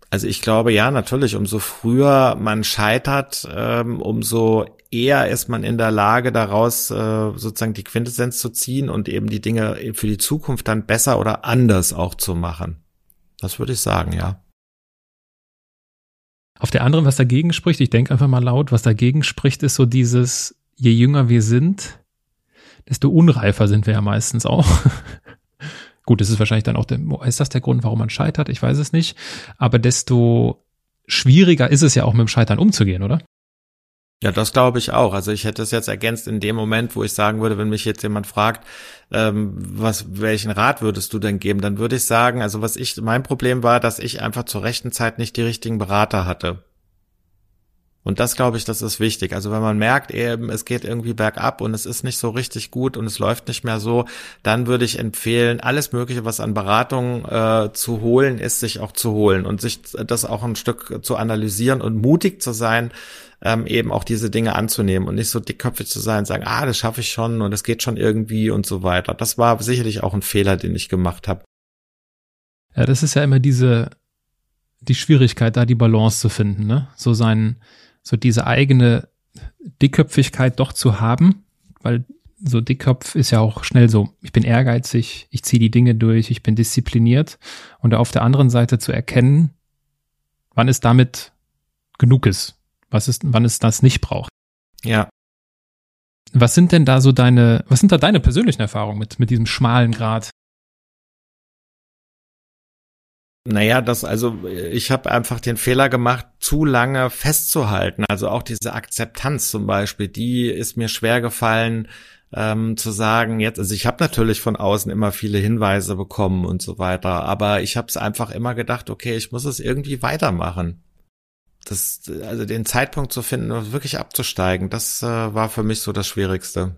also ich glaube ja, natürlich, umso früher man scheitert, ähm, umso eher ist man in der Lage, daraus äh, sozusagen die Quintessenz zu ziehen und eben die Dinge für die Zukunft dann besser oder anders auch zu machen. Das würde ich sagen, ja. Auf der anderen, was dagegen spricht, ich denke einfach mal laut, was dagegen spricht, ist so dieses, je jünger wir sind, desto unreifer sind wir ja meistens auch. Gut, das ist wahrscheinlich dann auch der, ist das der Grund, warum man scheitert? Ich weiß es nicht. Aber desto schwieriger ist es ja auch mit dem Scheitern umzugehen, oder? Ja, das glaube ich auch. Also ich hätte es jetzt ergänzt in dem Moment, wo ich sagen würde, wenn mich jetzt jemand fragt, ähm, was, welchen Rat würdest du denn geben, dann würde ich sagen, also was ich, mein Problem war, dass ich einfach zur rechten Zeit nicht die richtigen Berater hatte. Und das glaube ich, das ist wichtig. Also wenn man merkt eben, es geht irgendwie bergab und es ist nicht so richtig gut und es läuft nicht mehr so, dann würde ich empfehlen, alles Mögliche, was an Beratung äh, zu holen ist, sich auch zu holen und sich das auch ein Stück zu analysieren und mutig zu sein, ähm, eben auch diese Dinge anzunehmen und nicht so dickköpfig zu sein, sagen, ah, das schaffe ich schon und es geht schon irgendwie und so weiter. Das war sicherlich auch ein Fehler, den ich gemacht habe. Ja, das ist ja immer diese die Schwierigkeit, da die Balance zu finden, ne? So sein so diese eigene Dickköpfigkeit doch zu haben, weil so Dickkopf ist ja auch schnell so, ich bin ehrgeizig, ich ziehe die Dinge durch, ich bin diszipliniert und auf der anderen Seite zu erkennen, wann es damit genug ist, was ist, wann es das nicht braucht. Ja. Was sind denn da so deine, was sind da deine persönlichen Erfahrungen mit, mit diesem schmalen Grad? Naja, das, also ich habe einfach den Fehler gemacht, zu lange festzuhalten. Also auch diese Akzeptanz zum Beispiel, die ist mir schwer gefallen, ähm, zu sagen, jetzt, also ich habe natürlich von außen immer viele Hinweise bekommen und so weiter, aber ich habe es einfach immer gedacht, okay, ich muss es irgendwie weitermachen. Das, also den Zeitpunkt zu finden, wirklich abzusteigen, das äh, war für mich so das Schwierigste.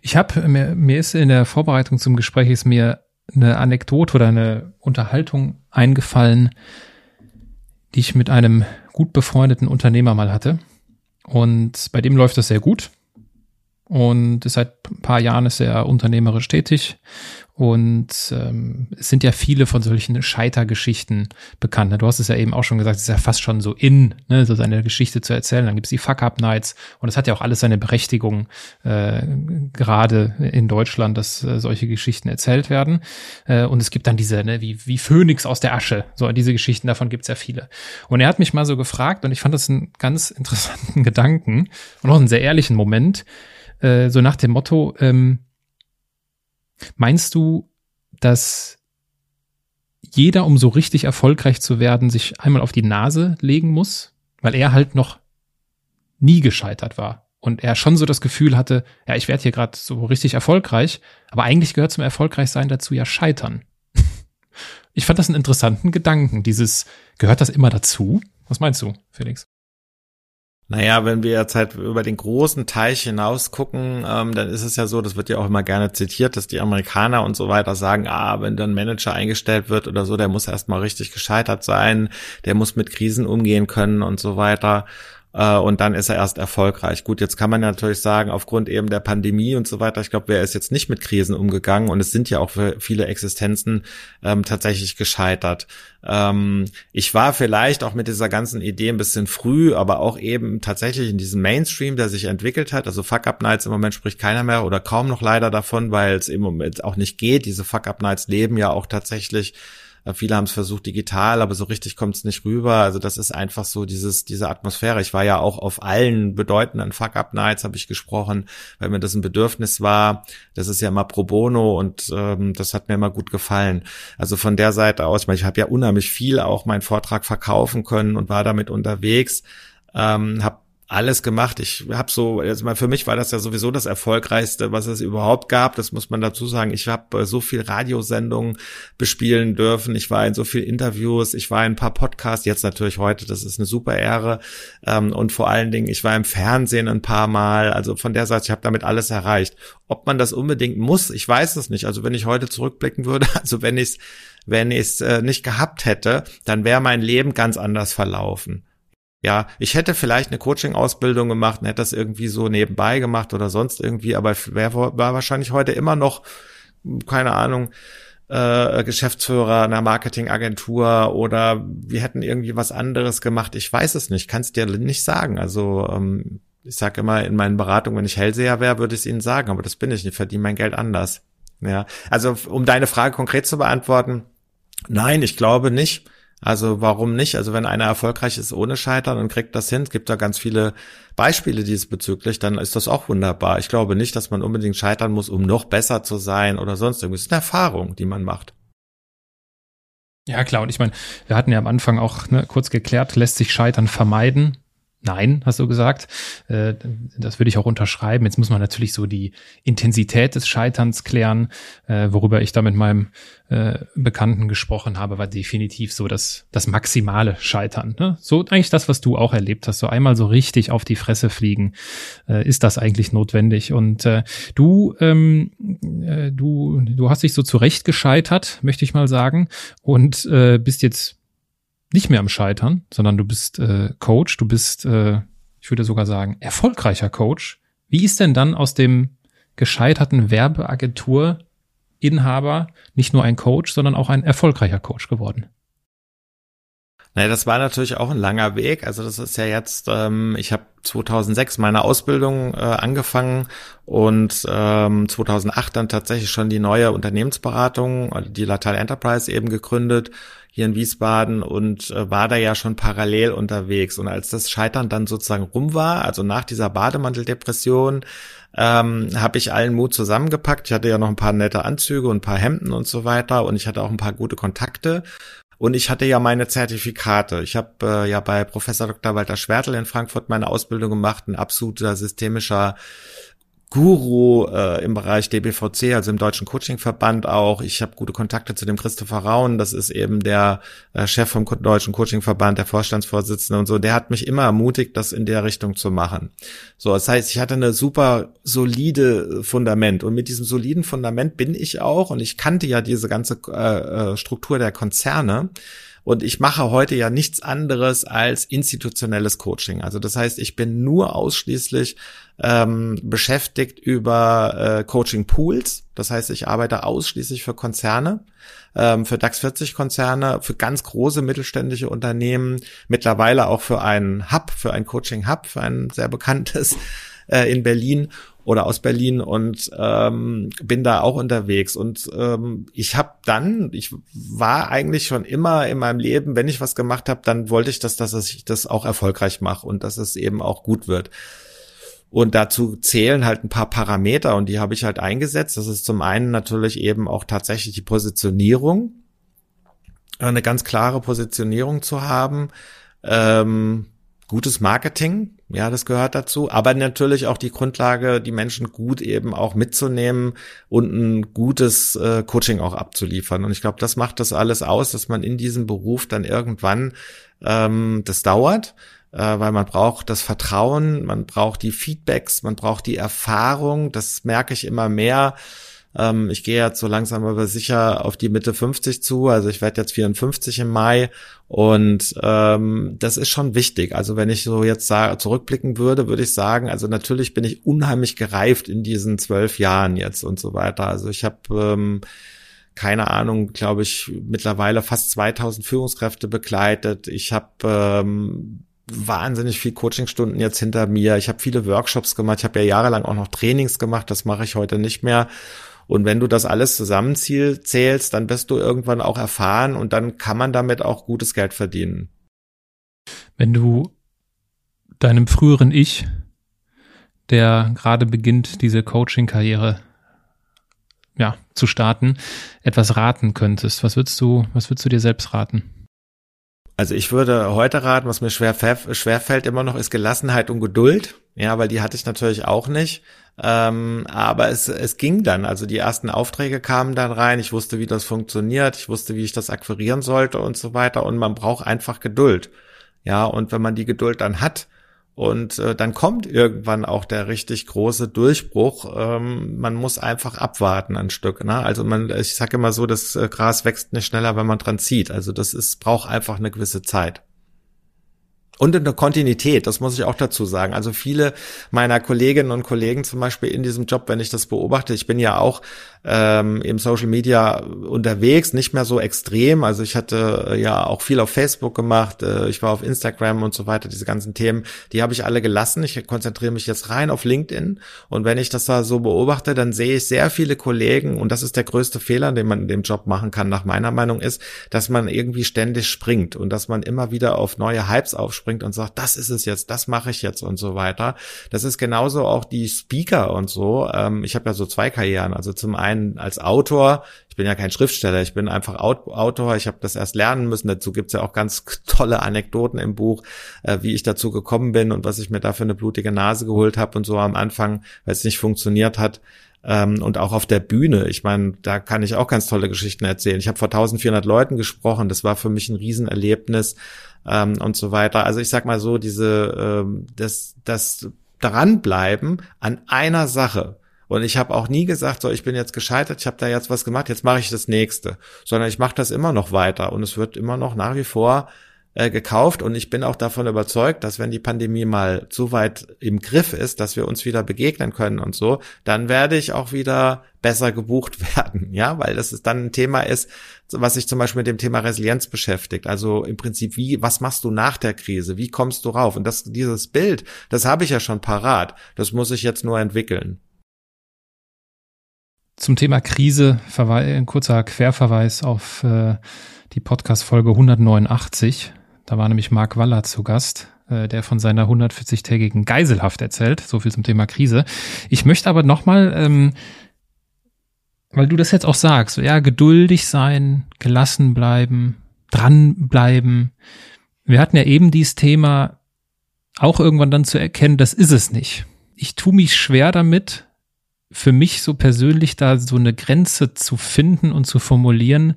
Ich habe mir, mir ist in der Vorbereitung zum Gespräch ist mir eine Anekdote oder eine Unterhaltung eingefallen, die ich mit einem gut befreundeten Unternehmer mal hatte. Und bei dem läuft das sehr gut. Und seit ein paar Jahren ist er unternehmerisch tätig und ähm, es sind ja viele von solchen Scheitergeschichten bekannt. Ne? Du hast es ja eben auch schon gesagt, es ist ja fast schon so in, ne? so seine Geschichte zu erzählen. Dann gibt es die Fuck-Up-Nights und es hat ja auch alles seine Berechtigung, äh, gerade in Deutschland, dass äh, solche Geschichten erzählt werden. Äh, und es gibt dann diese, ne, wie, wie Phönix aus der Asche. So, diese Geschichten, davon gibt es ja viele. Und er hat mich mal so gefragt und ich fand das einen ganz interessanten Gedanken und auch einen sehr ehrlichen Moment, äh, so nach dem Motto, ähm, Meinst du, dass jeder, um so richtig erfolgreich zu werden, sich einmal auf die Nase legen muss? Weil er halt noch nie gescheitert war. Und er schon so das Gefühl hatte, ja, ich werde hier gerade so richtig erfolgreich, aber eigentlich gehört zum Erfolgreichsein dazu ja scheitern. ich fand das einen interessanten Gedanken. Dieses, gehört das immer dazu? Was meinst du, Felix? Naja, wenn wir jetzt halt über den großen Teich hinaus gucken, ähm, dann ist es ja so, das wird ja auch immer gerne zitiert, dass die Amerikaner und so weiter sagen, ah, wenn dann Manager eingestellt wird oder so, der muss erstmal richtig gescheitert sein, der muss mit Krisen umgehen können und so weiter und dann ist er erst erfolgreich. Gut, jetzt kann man natürlich sagen, aufgrund eben der Pandemie und so weiter, ich glaube, wer ist jetzt nicht mit Krisen umgegangen und es sind ja auch viele Existenzen ähm, tatsächlich gescheitert. Ähm, ich war vielleicht auch mit dieser ganzen Idee ein bisschen früh, aber auch eben tatsächlich in diesem Mainstream, der sich entwickelt hat. Also Fuck-Up-Nights im Moment spricht keiner mehr oder kaum noch leider davon, weil es im Moment auch nicht geht. Diese Fuck-Up-Nights leben ja auch tatsächlich Viele haben es versucht digital, aber so richtig kommt es nicht rüber. Also das ist einfach so dieses, diese Atmosphäre. Ich war ja auch auf allen bedeutenden Fuck-Up-Nights, habe ich gesprochen, weil mir das ein Bedürfnis war. Das ist ja immer pro bono und ähm, das hat mir immer gut gefallen. Also von der Seite aus, ich, meine, ich habe ja unheimlich viel auch meinen Vortrag verkaufen können und war damit unterwegs. Ähm, habe alles gemacht. Ich habe so, jetzt mal für mich war das ja sowieso das erfolgreichste, was es überhaupt gab. Das muss man dazu sagen. Ich habe äh, so viel Radiosendungen bespielen dürfen. Ich war in so viel Interviews. Ich war in ein paar Podcasts. Jetzt natürlich heute. Das ist eine super Ehre. Ähm, und vor allen Dingen, ich war im Fernsehen ein paar Mal. Also von der Seite, ich habe damit alles erreicht. Ob man das unbedingt muss, ich weiß es nicht. Also wenn ich heute zurückblicken würde, also wenn ich es wenn ich es äh, nicht gehabt hätte, dann wäre mein Leben ganz anders verlaufen. Ja, ich hätte vielleicht eine Coaching-Ausbildung gemacht und hätte das irgendwie so nebenbei gemacht oder sonst irgendwie, aber wäre war wahrscheinlich heute immer noch, keine Ahnung, äh, Geschäftsführer einer Marketingagentur oder wir hätten irgendwie was anderes gemacht. Ich weiß es nicht, kann es dir nicht sagen. Also ähm, ich sage immer in meinen Beratungen, wenn ich Hellseher wäre, würde ich es Ihnen sagen, aber das bin ich nicht, verdiene mein Geld anders. Ja, also um deine Frage konkret zu beantworten, nein, ich glaube nicht. Also warum nicht? Also wenn einer erfolgreich ist ohne Scheitern und kriegt das hin, es gibt da ganz viele Beispiele diesbezüglich, dann ist das auch wunderbar. Ich glaube nicht, dass man unbedingt scheitern muss, um noch besser zu sein oder sonst irgendwas. Es ist eine Erfahrung, die man macht. Ja, klar. Und ich meine, wir hatten ja am Anfang auch ne, kurz geklärt, lässt sich Scheitern vermeiden. Nein, hast du gesagt. Äh, das würde ich auch unterschreiben. Jetzt muss man natürlich so die Intensität des Scheiterns klären. Äh, worüber ich da mit meinem äh, Bekannten gesprochen habe, war definitiv so das, das maximale Scheitern. Ne? So eigentlich das, was du auch erlebt hast. So einmal so richtig auf die Fresse fliegen, ist das eigentlich notwendig. Und du, ähm, du, du hast dich so zurecht gescheitert, möchte ich mal sagen, und bist jetzt nicht mehr am Scheitern, sondern du bist äh, Coach, du bist, äh, ich würde sogar sagen, erfolgreicher Coach. Wie ist denn dann aus dem gescheiterten Werbeagentur-Inhaber nicht nur ein Coach, sondern auch ein erfolgreicher Coach geworden? Naja, das war natürlich auch ein langer Weg. Also das ist ja jetzt, ähm, ich habe 2006 meine Ausbildung äh, angefangen und ähm, 2008 dann tatsächlich schon die neue Unternehmensberatung, die Latal Enterprise eben gegründet hier in Wiesbaden und äh, war da ja schon parallel unterwegs. Und als das Scheitern dann sozusagen rum war, also nach dieser Bademanteldepression, ähm, habe ich allen Mut zusammengepackt. Ich hatte ja noch ein paar nette Anzüge und ein paar Hemden und so weiter und ich hatte auch ein paar gute Kontakte und ich hatte ja meine Zertifikate. Ich habe äh, ja bei Professor Dr. Walter Schwertel in Frankfurt meine Ausbildung gemacht, ein absoluter systemischer Guru äh, im Bereich DBVC, also im Deutschen Coachingverband auch. Ich habe gute Kontakte zu dem Christopher Raun, das ist eben der äh, Chef vom Deutschen Coachingverband, der Vorstandsvorsitzende und so. Der hat mich immer ermutigt, das in der Richtung zu machen. So, das heißt, ich hatte eine super solide Fundament und mit diesem soliden Fundament bin ich auch und ich kannte ja diese ganze äh, äh Struktur der Konzerne. Und ich mache heute ja nichts anderes als institutionelles Coaching. Also das heißt, ich bin nur ausschließlich ähm, beschäftigt über äh, Coaching Pools. Das heißt, ich arbeite ausschließlich für Konzerne, ähm, für DAX 40 Konzerne, für ganz große mittelständische Unternehmen, mittlerweile auch für einen Hub, für ein Coaching Hub, für ein sehr bekanntes äh, in Berlin oder aus Berlin und ähm, bin da auch unterwegs. Und ähm, ich habe dann, ich war eigentlich schon immer in meinem Leben, wenn ich was gemacht habe, dann wollte ich, dass, dass ich das auch erfolgreich mache und dass es eben auch gut wird. Und dazu zählen halt ein paar Parameter und die habe ich halt eingesetzt. Das ist zum einen natürlich eben auch tatsächlich die Positionierung, eine ganz klare Positionierung zu haben. Ähm, gutes Marketing, ja, das gehört dazu, aber natürlich auch die Grundlage, die Menschen gut eben auch mitzunehmen und ein gutes äh, Coaching auch abzuliefern. Und ich glaube, das macht das alles aus, dass man in diesem Beruf dann irgendwann, ähm, das dauert, äh, weil man braucht das Vertrauen, man braucht die Feedbacks, man braucht die Erfahrung, das merke ich immer mehr ähm, ich gehe jetzt so langsam aber sicher auf die Mitte 50 zu. Also ich werde jetzt 54 im Mai und ähm, das ist schon wichtig. Also wenn ich so jetzt zurückblicken würde, würde ich sagen, also natürlich bin ich unheimlich gereift in diesen zwölf Jahren jetzt und so weiter. Also ich habe ähm, keine Ahnung, glaube ich, mittlerweile fast 2000 Führungskräfte begleitet. Ich habe ähm, wahnsinnig viel Coachingstunden jetzt hinter mir. Ich habe viele Workshops gemacht. Ich habe ja jahrelang auch noch Trainings gemacht. Das mache ich heute nicht mehr. Und wenn du das alles zusammenzählst, dann bist du irgendwann auch erfahren und dann kann man damit auch gutes Geld verdienen. Wenn du deinem früheren Ich, der gerade beginnt, diese Coaching-Karriere ja, zu starten, etwas raten könntest, was würdest du, was würdest du dir selbst raten? Also ich würde heute raten, was mir schwer, schwer fällt immer noch, ist Gelassenheit und Geduld. Ja, weil die hatte ich natürlich auch nicht. Ähm, aber es, es ging dann. Also die ersten Aufträge kamen dann rein. Ich wusste, wie das funktioniert. Ich wusste, wie ich das akquirieren sollte und so weiter. Und man braucht einfach Geduld. Ja, und wenn man die Geduld dann hat, und äh, dann kommt irgendwann auch der richtig große Durchbruch. Ähm, man muss einfach abwarten ein Stück. Ne? Also man, ich sage immer so, das äh, Gras wächst nicht schneller, wenn man dran zieht. Also das ist braucht einfach eine gewisse Zeit. Und eine Kontinuität, das muss ich auch dazu sagen. Also viele meiner Kolleginnen und Kollegen zum Beispiel in diesem Job, wenn ich das beobachte, ich bin ja auch ähm, im Social Media unterwegs, nicht mehr so extrem. Also ich hatte äh, ja auch viel auf Facebook gemacht, äh, ich war auf Instagram und so weiter, diese ganzen Themen, die habe ich alle gelassen. Ich konzentriere mich jetzt rein auf LinkedIn. Und wenn ich das da so beobachte, dann sehe ich sehr viele Kollegen, und das ist der größte Fehler, den man in dem Job machen kann, nach meiner Meinung, ist, dass man irgendwie ständig springt und dass man immer wieder auf neue Hypes aufspringt und sagt, das ist es jetzt, das mache ich jetzt und so weiter. Das ist genauso auch die Speaker und so. Ähm, ich habe ja so zwei Karrieren. Also zum einen einen als Autor, ich bin ja kein Schriftsteller, ich bin einfach Autor, ich habe das erst lernen müssen. Dazu gibt's ja auch ganz tolle Anekdoten im Buch, äh, wie ich dazu gekommen bin und was ich mir da für eine blutige Nase geholt habe und so am Anfang, weil es nicht funktioniert hat. Ähm, und auch auf der Bühne, ich meine, da kann ich auch ganz tolle Geschichten erzählen. Ich habe vor 1400 Leuten gesprochen, das war für mich ein Riesenerlebnis ähm, und so weiter. Also ich sag mal so, diese, ähm, das, das dranbleiben an einer Sache. Und ich habe auch nie gesagt, so ich bin jetzt gescheitert, ich habe da jetzt was gemacht, jetzt mache ich das nächste, sondern ich mache das immer noch weiter. Und es wird immer noch nach wie vor äh, gekauft und ich bin auch davon überzeugt, dass wenn die Pandemie mal so weit im Griff ist, dass wir uns wieder begegnen können und so, dann werde ich auch wieder besser gebucht werden, ja, weil das ist dann ein Thema ist, was sich zum Beispiel mit dem Thema Resilienz beschäftigt. Also im Prinzip, wie, was machst du nach der Krise? Wie kommst du rauf? Und das, dieses Bild, das habe ich ja schon parat. Das muss ich jetzt nur entwickeln. Zum Thema Krise ein kurzer Querverweis auf äh, die Podcast-Folge 189. Da war nämlich Mark Waller zu Gast, äh, der von seiner 140-tägigen Geiselhaft erzählt. So viel zum Thema Krise. Ich möchte aber nochmal, ähm, weil du das jetzt auch sagst, ja, geduldig sein, gelassen bleiben, dranbleiben. Wir hatten ja eben dieses Thema, auch irgendwann dann zu erkennen, das ist es nicht. Ich tue mich schwer damit, für mich so persönlich da so eine Grenze zu finden und zu formulieren.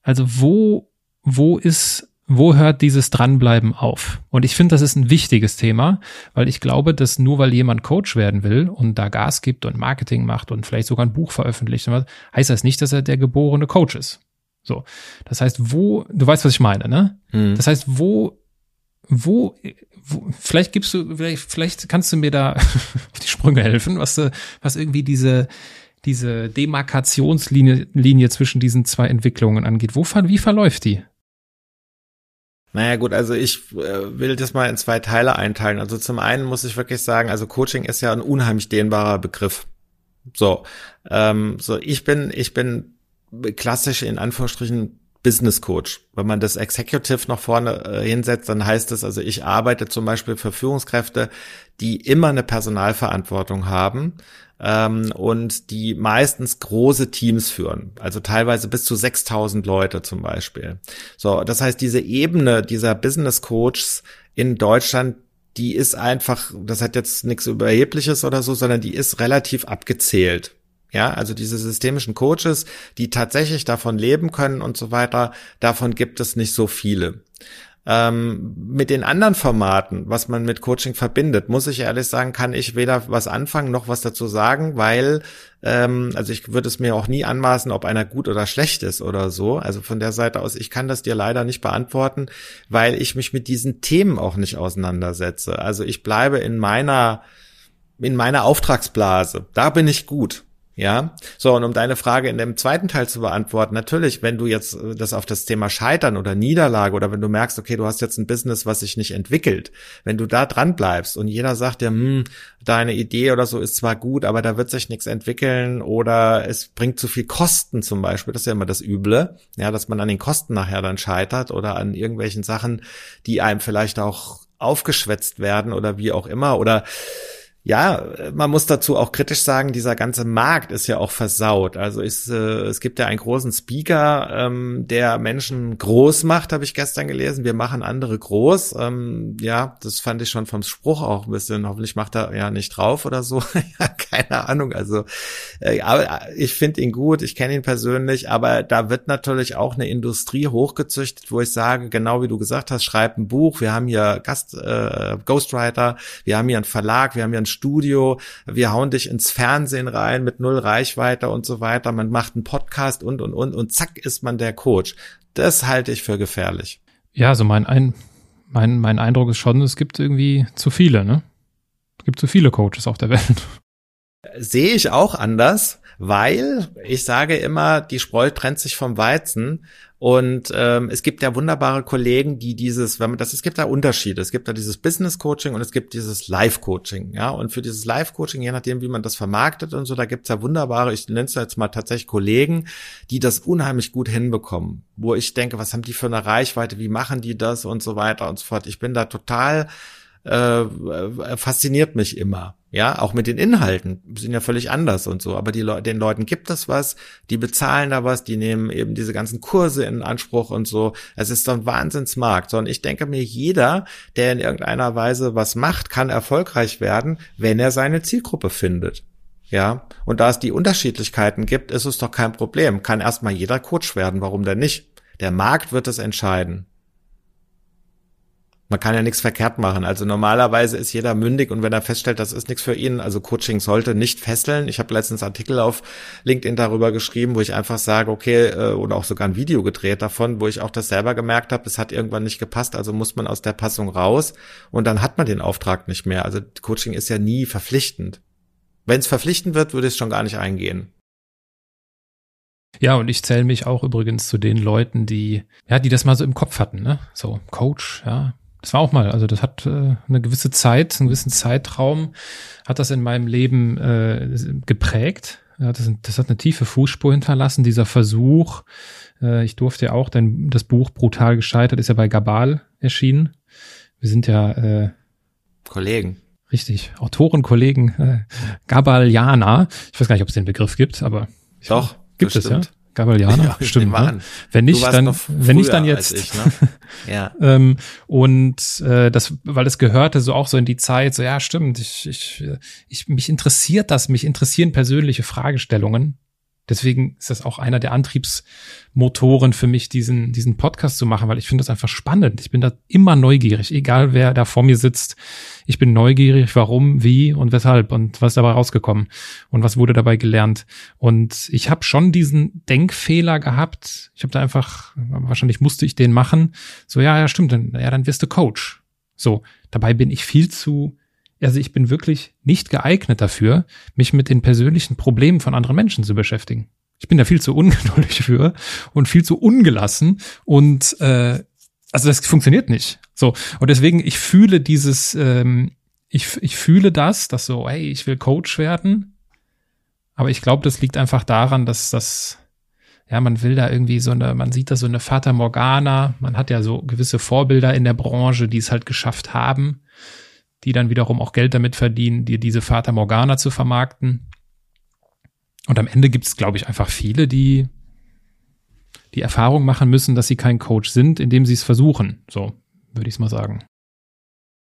Also wo, wo ist, wo hört dieses Dranbleiben auf? Und ich finde, das ist ein wichtiges Thema, weil ich glaube, dass nur weil jemand Coach werden will und da Gas gibt und Marketing macht und vielleicht sogar ein Buch veröffentlicht, heißt das nicht, dass er der geborene Coach ist. So. Das heißt, wo, du weißt, was ich meine, ne? Mhm. Das heißt, wo, wo vielleicht gibst du, vielleicht, vielleicht kannst du mir da auf die Sprünge helfen, was, was irgendwie diese, diese Demarkationslinie Linie zwischen diesen zwei Entwicklungen angeht. Wo, wie verläuft die? Naja gut, also ich äh, will das mal in zwei Teile einteilen. Also zum einen muss ich wirklich sagen, also Coaching ist ja ein unheimlich dehnbarer Begriff. So, ähm, so ich bin, ich bin klassisch in Anführungsstrichen Business Coach. Wenn man das Executive noch vorne äh, hinsetzt, dann heißt es, also ich arbeite zum Beispiel für Führungskräfte, die immer eine Personalverantwortung haben ähm, und die meistens große Teams führen, also teilweise bis zu 6000 Leute zum Beispiel. So, das heißt, diese Ebene dieser Business Coaches in Deutschland, die ist einfach, das hat jetzt nichts Überhebliches oder so, sondern die ist relativ abgezählt. Ja, also diese systemischen Coaches, die tatsächlich davon leben können und so weiter, davon gibt es nicht so viele. Ähm, mit den anderen Formaten, was man mit Coaching verbindet, muss ich ehrlich sagen, kann ich weder was anfangen noch was dazu sagen, weil, ähm, also ich würde es mir auch nie anmaßen, ob einer gut oder schlecht ist oder so. Also von der Seite aus, ich kann das dir leider nicht beantworten, weil ich mich mit diesen Themen auch nicht auseinandersetze. Also ich bleibe in meiner, in meiner Auftragsblase. Da bin ich gut. Ja, so und um deine Frage in dem zweiten Teil zu beantworten, natürlich, wenn du jetzt äh, das auf das Thema Scheitern oder Niederlage oder wenn du merkst, okay, du hast jetzt ein Business, was sich nicht entwickelt, wenn du da dran bleibst und jeder sagt dir, hm, deine Idee oder so ist zwar gut, aber da wird sich nichts entwickeln oder es bringt zu viel Kosten zum Beispiel, das ist ja immer das Üble, ja, dass man an den Kosten nachher dann scheitert oder an irgendwelchen Sachen, die einem vielleicht auch aufgeschwätzt werden oder wie auch immer oder ja, man muss dazu auch kritisch sagen, dieser ganze Markt ist ja auch versaut. Also ist, äh, es gibt ja einen großen Speaker, ähm, der Menschen groß macht, habe ich gestern gelesen. Wir machen andere groß. Ähm, ja, das fand ich schon vom Spruch auch ein bisschen. Hoffentlich macht er ja nicht drauf oder so. ja, keine Ahnung. Also, äh, aber ich finde ihn gut. Ich kenne ihn persönlich. Aber da wird natürlich auch eine Industrie hochgezüchtet, wo ich sage, genau wie du gesagt hast, schreib ein Buch. Wir haben hier Gast, äh, Ghostwriter. Wir haben hier einen Verlag. Wir haben hier einen Studio, wir hauen dich ins Fernsehen rein mit null Reichweite und so weiter, man macht einen Podcast und, und, und, und zack ist man der Coach. Das halte ich für gefährlich. Ja, also mein, ein, mein, mein Eindruck ist schon, es gibt irgendwie zu viele, ne? Es gibt zu viele Coaches auf der Welt. Sehe ich auch anders, weil ich sage immer, die Spreu trennt sich vom Weizen und ähm, es gibt ja wunderbare Kollegen, die dieses, wenn man das, es gibt da Unterschiede. Es gibt da dieses Business Coaching und es gibt dieses Live Coaching, ja. Und für dieses Live Coaching, je nachdem, wie man das vermarktet und so, da gibt's ja wunderbare, ich nenne es jetzt mal tatsächlich Kollegen, die das unheimlich gut hinbekommen. Wo ich denke, was haben die für eine Reichweite, wie machen die das und so weiter und so fort. Ich bin da total äh, fasziniert mich immer. Ja, auch mit den Inhalten sind ja völlig anders und so. Aber die Le den Leuten gibt es was, die bezahlen da was, die nehmen eben diese ganzen Kurse in Anspruch und so. Es ist so ein Wahnsinnsmarkt. So, und ich denke mir, jeder, der in irgendeiner Weise was macht, kann erfolgreich werden, wenn er seine Zielgruppe findet. Ja, und da es die Unterschiedlichkeiten gibt, ist es doch kein Problem. Kann erstmal jeder Coach werden. Warum denn nicht? Der Markt wird es entscheiden. Man kann ja nichts verkehrt machen. Also normalerweise ist jeder mündig und wenn er feststellt, das ist nichts für ihn, also Coaching sollte nicht fesseln. Ich habe letztens Artikel auf LinkedIn darüber geschrieben, wo ich einfach sage, okay, äh, oder auch sogar ein Video gedreht davon, wo ich auch das selber gemerkt habe, es hat irgendwann nicht gepasst, also muss man aus der Passung raus und dann hat man den Auftrag nicht mehr. Also Coaching ist ja nie verpflichtend. Wenn es verpflichtend wird, würde es schon gar nicht eingehen. Ja, und ich zähle mich auch übrigens zu den Leuten, die, ja, die das mal so im Kopf hatten, ne? So, Coach, ja, das war auch mal, also das hat äh, eine gewisse Zeit, einen gewissen Zeitraum, hat das in meinem Leben äh, geprägt. Ja, das, das, hat eine tiefe Fußspur hinterlassen, dieser Versuch. Äh, ich durfte ja auch, denn das Buch Brutal gescheitert ist ja bei Gabal erschienen. Wir sind ja äh, Kollegen. Richtig, Autoren, Kollegen, äh, Gabalianer. Ich weiß gar nicht, ob es den Begriff gibt, aber Doch, gibt bestimmt. es ja. Gabalianer, ja, stimmt. Ne? Wenn nicht, dann, wenn nicht, dann jetzt. Ich, ne? ja. ähm, und äh, das, weil es gehörte so auch so in die Zeit, so ja, stimmt. Ich, ich, ich, mich interessiert das, mich interessieren persönliche Fragestellungen. Deswegen ist das auch einer der Antriebsmotoren für mich, diesen, diesen Podcast zu machen, weil ich finde das einfach spannend. Ich bin da immer neugierig, egal wer da vor mir sitzt. Ich bin neugierig, warum, wie und weshalb und was dabei rausgekommen und was wurde dabei gelernt. Und ich habe schon diesen Denkfehler gehabt. Ich habe da einfach, wahrscheinlich musste ich den machen. So, ja, ja, stimmt, dann, ja, dann wirst du Coach. So, dabei bin ich viel zu also ich bin wirklich nicht geeignet dafür, mich mit den persönlichen Problemen von anderen Menschen zu beschäftigen. Ich bin da viel zu ungeduldig für und viel zu ungelassen und äh, also das funktioniert nicht. So und deswegen ich fühle dieses, ähm, ich ich fühle das, dass so, hey, ich will Coach werden, aber ich glaube, das liegt einfach daran, dass das ja, man will da irgendwie so eine, man sieht da so eine Fata Morgana, man hat ja so gewisse Vorbilder in der Branche, die es halt geschafft haben die dann wiederum auch Geld damit verdienen, dir diese Fata Morgana zu vermarkten. Und am Ende gibt es, glaube ich, einfach viele, die die Erfahrung machen müssen, dass sie kein Coach sind, indem sie es versuchen. So würde ich es mal sagen.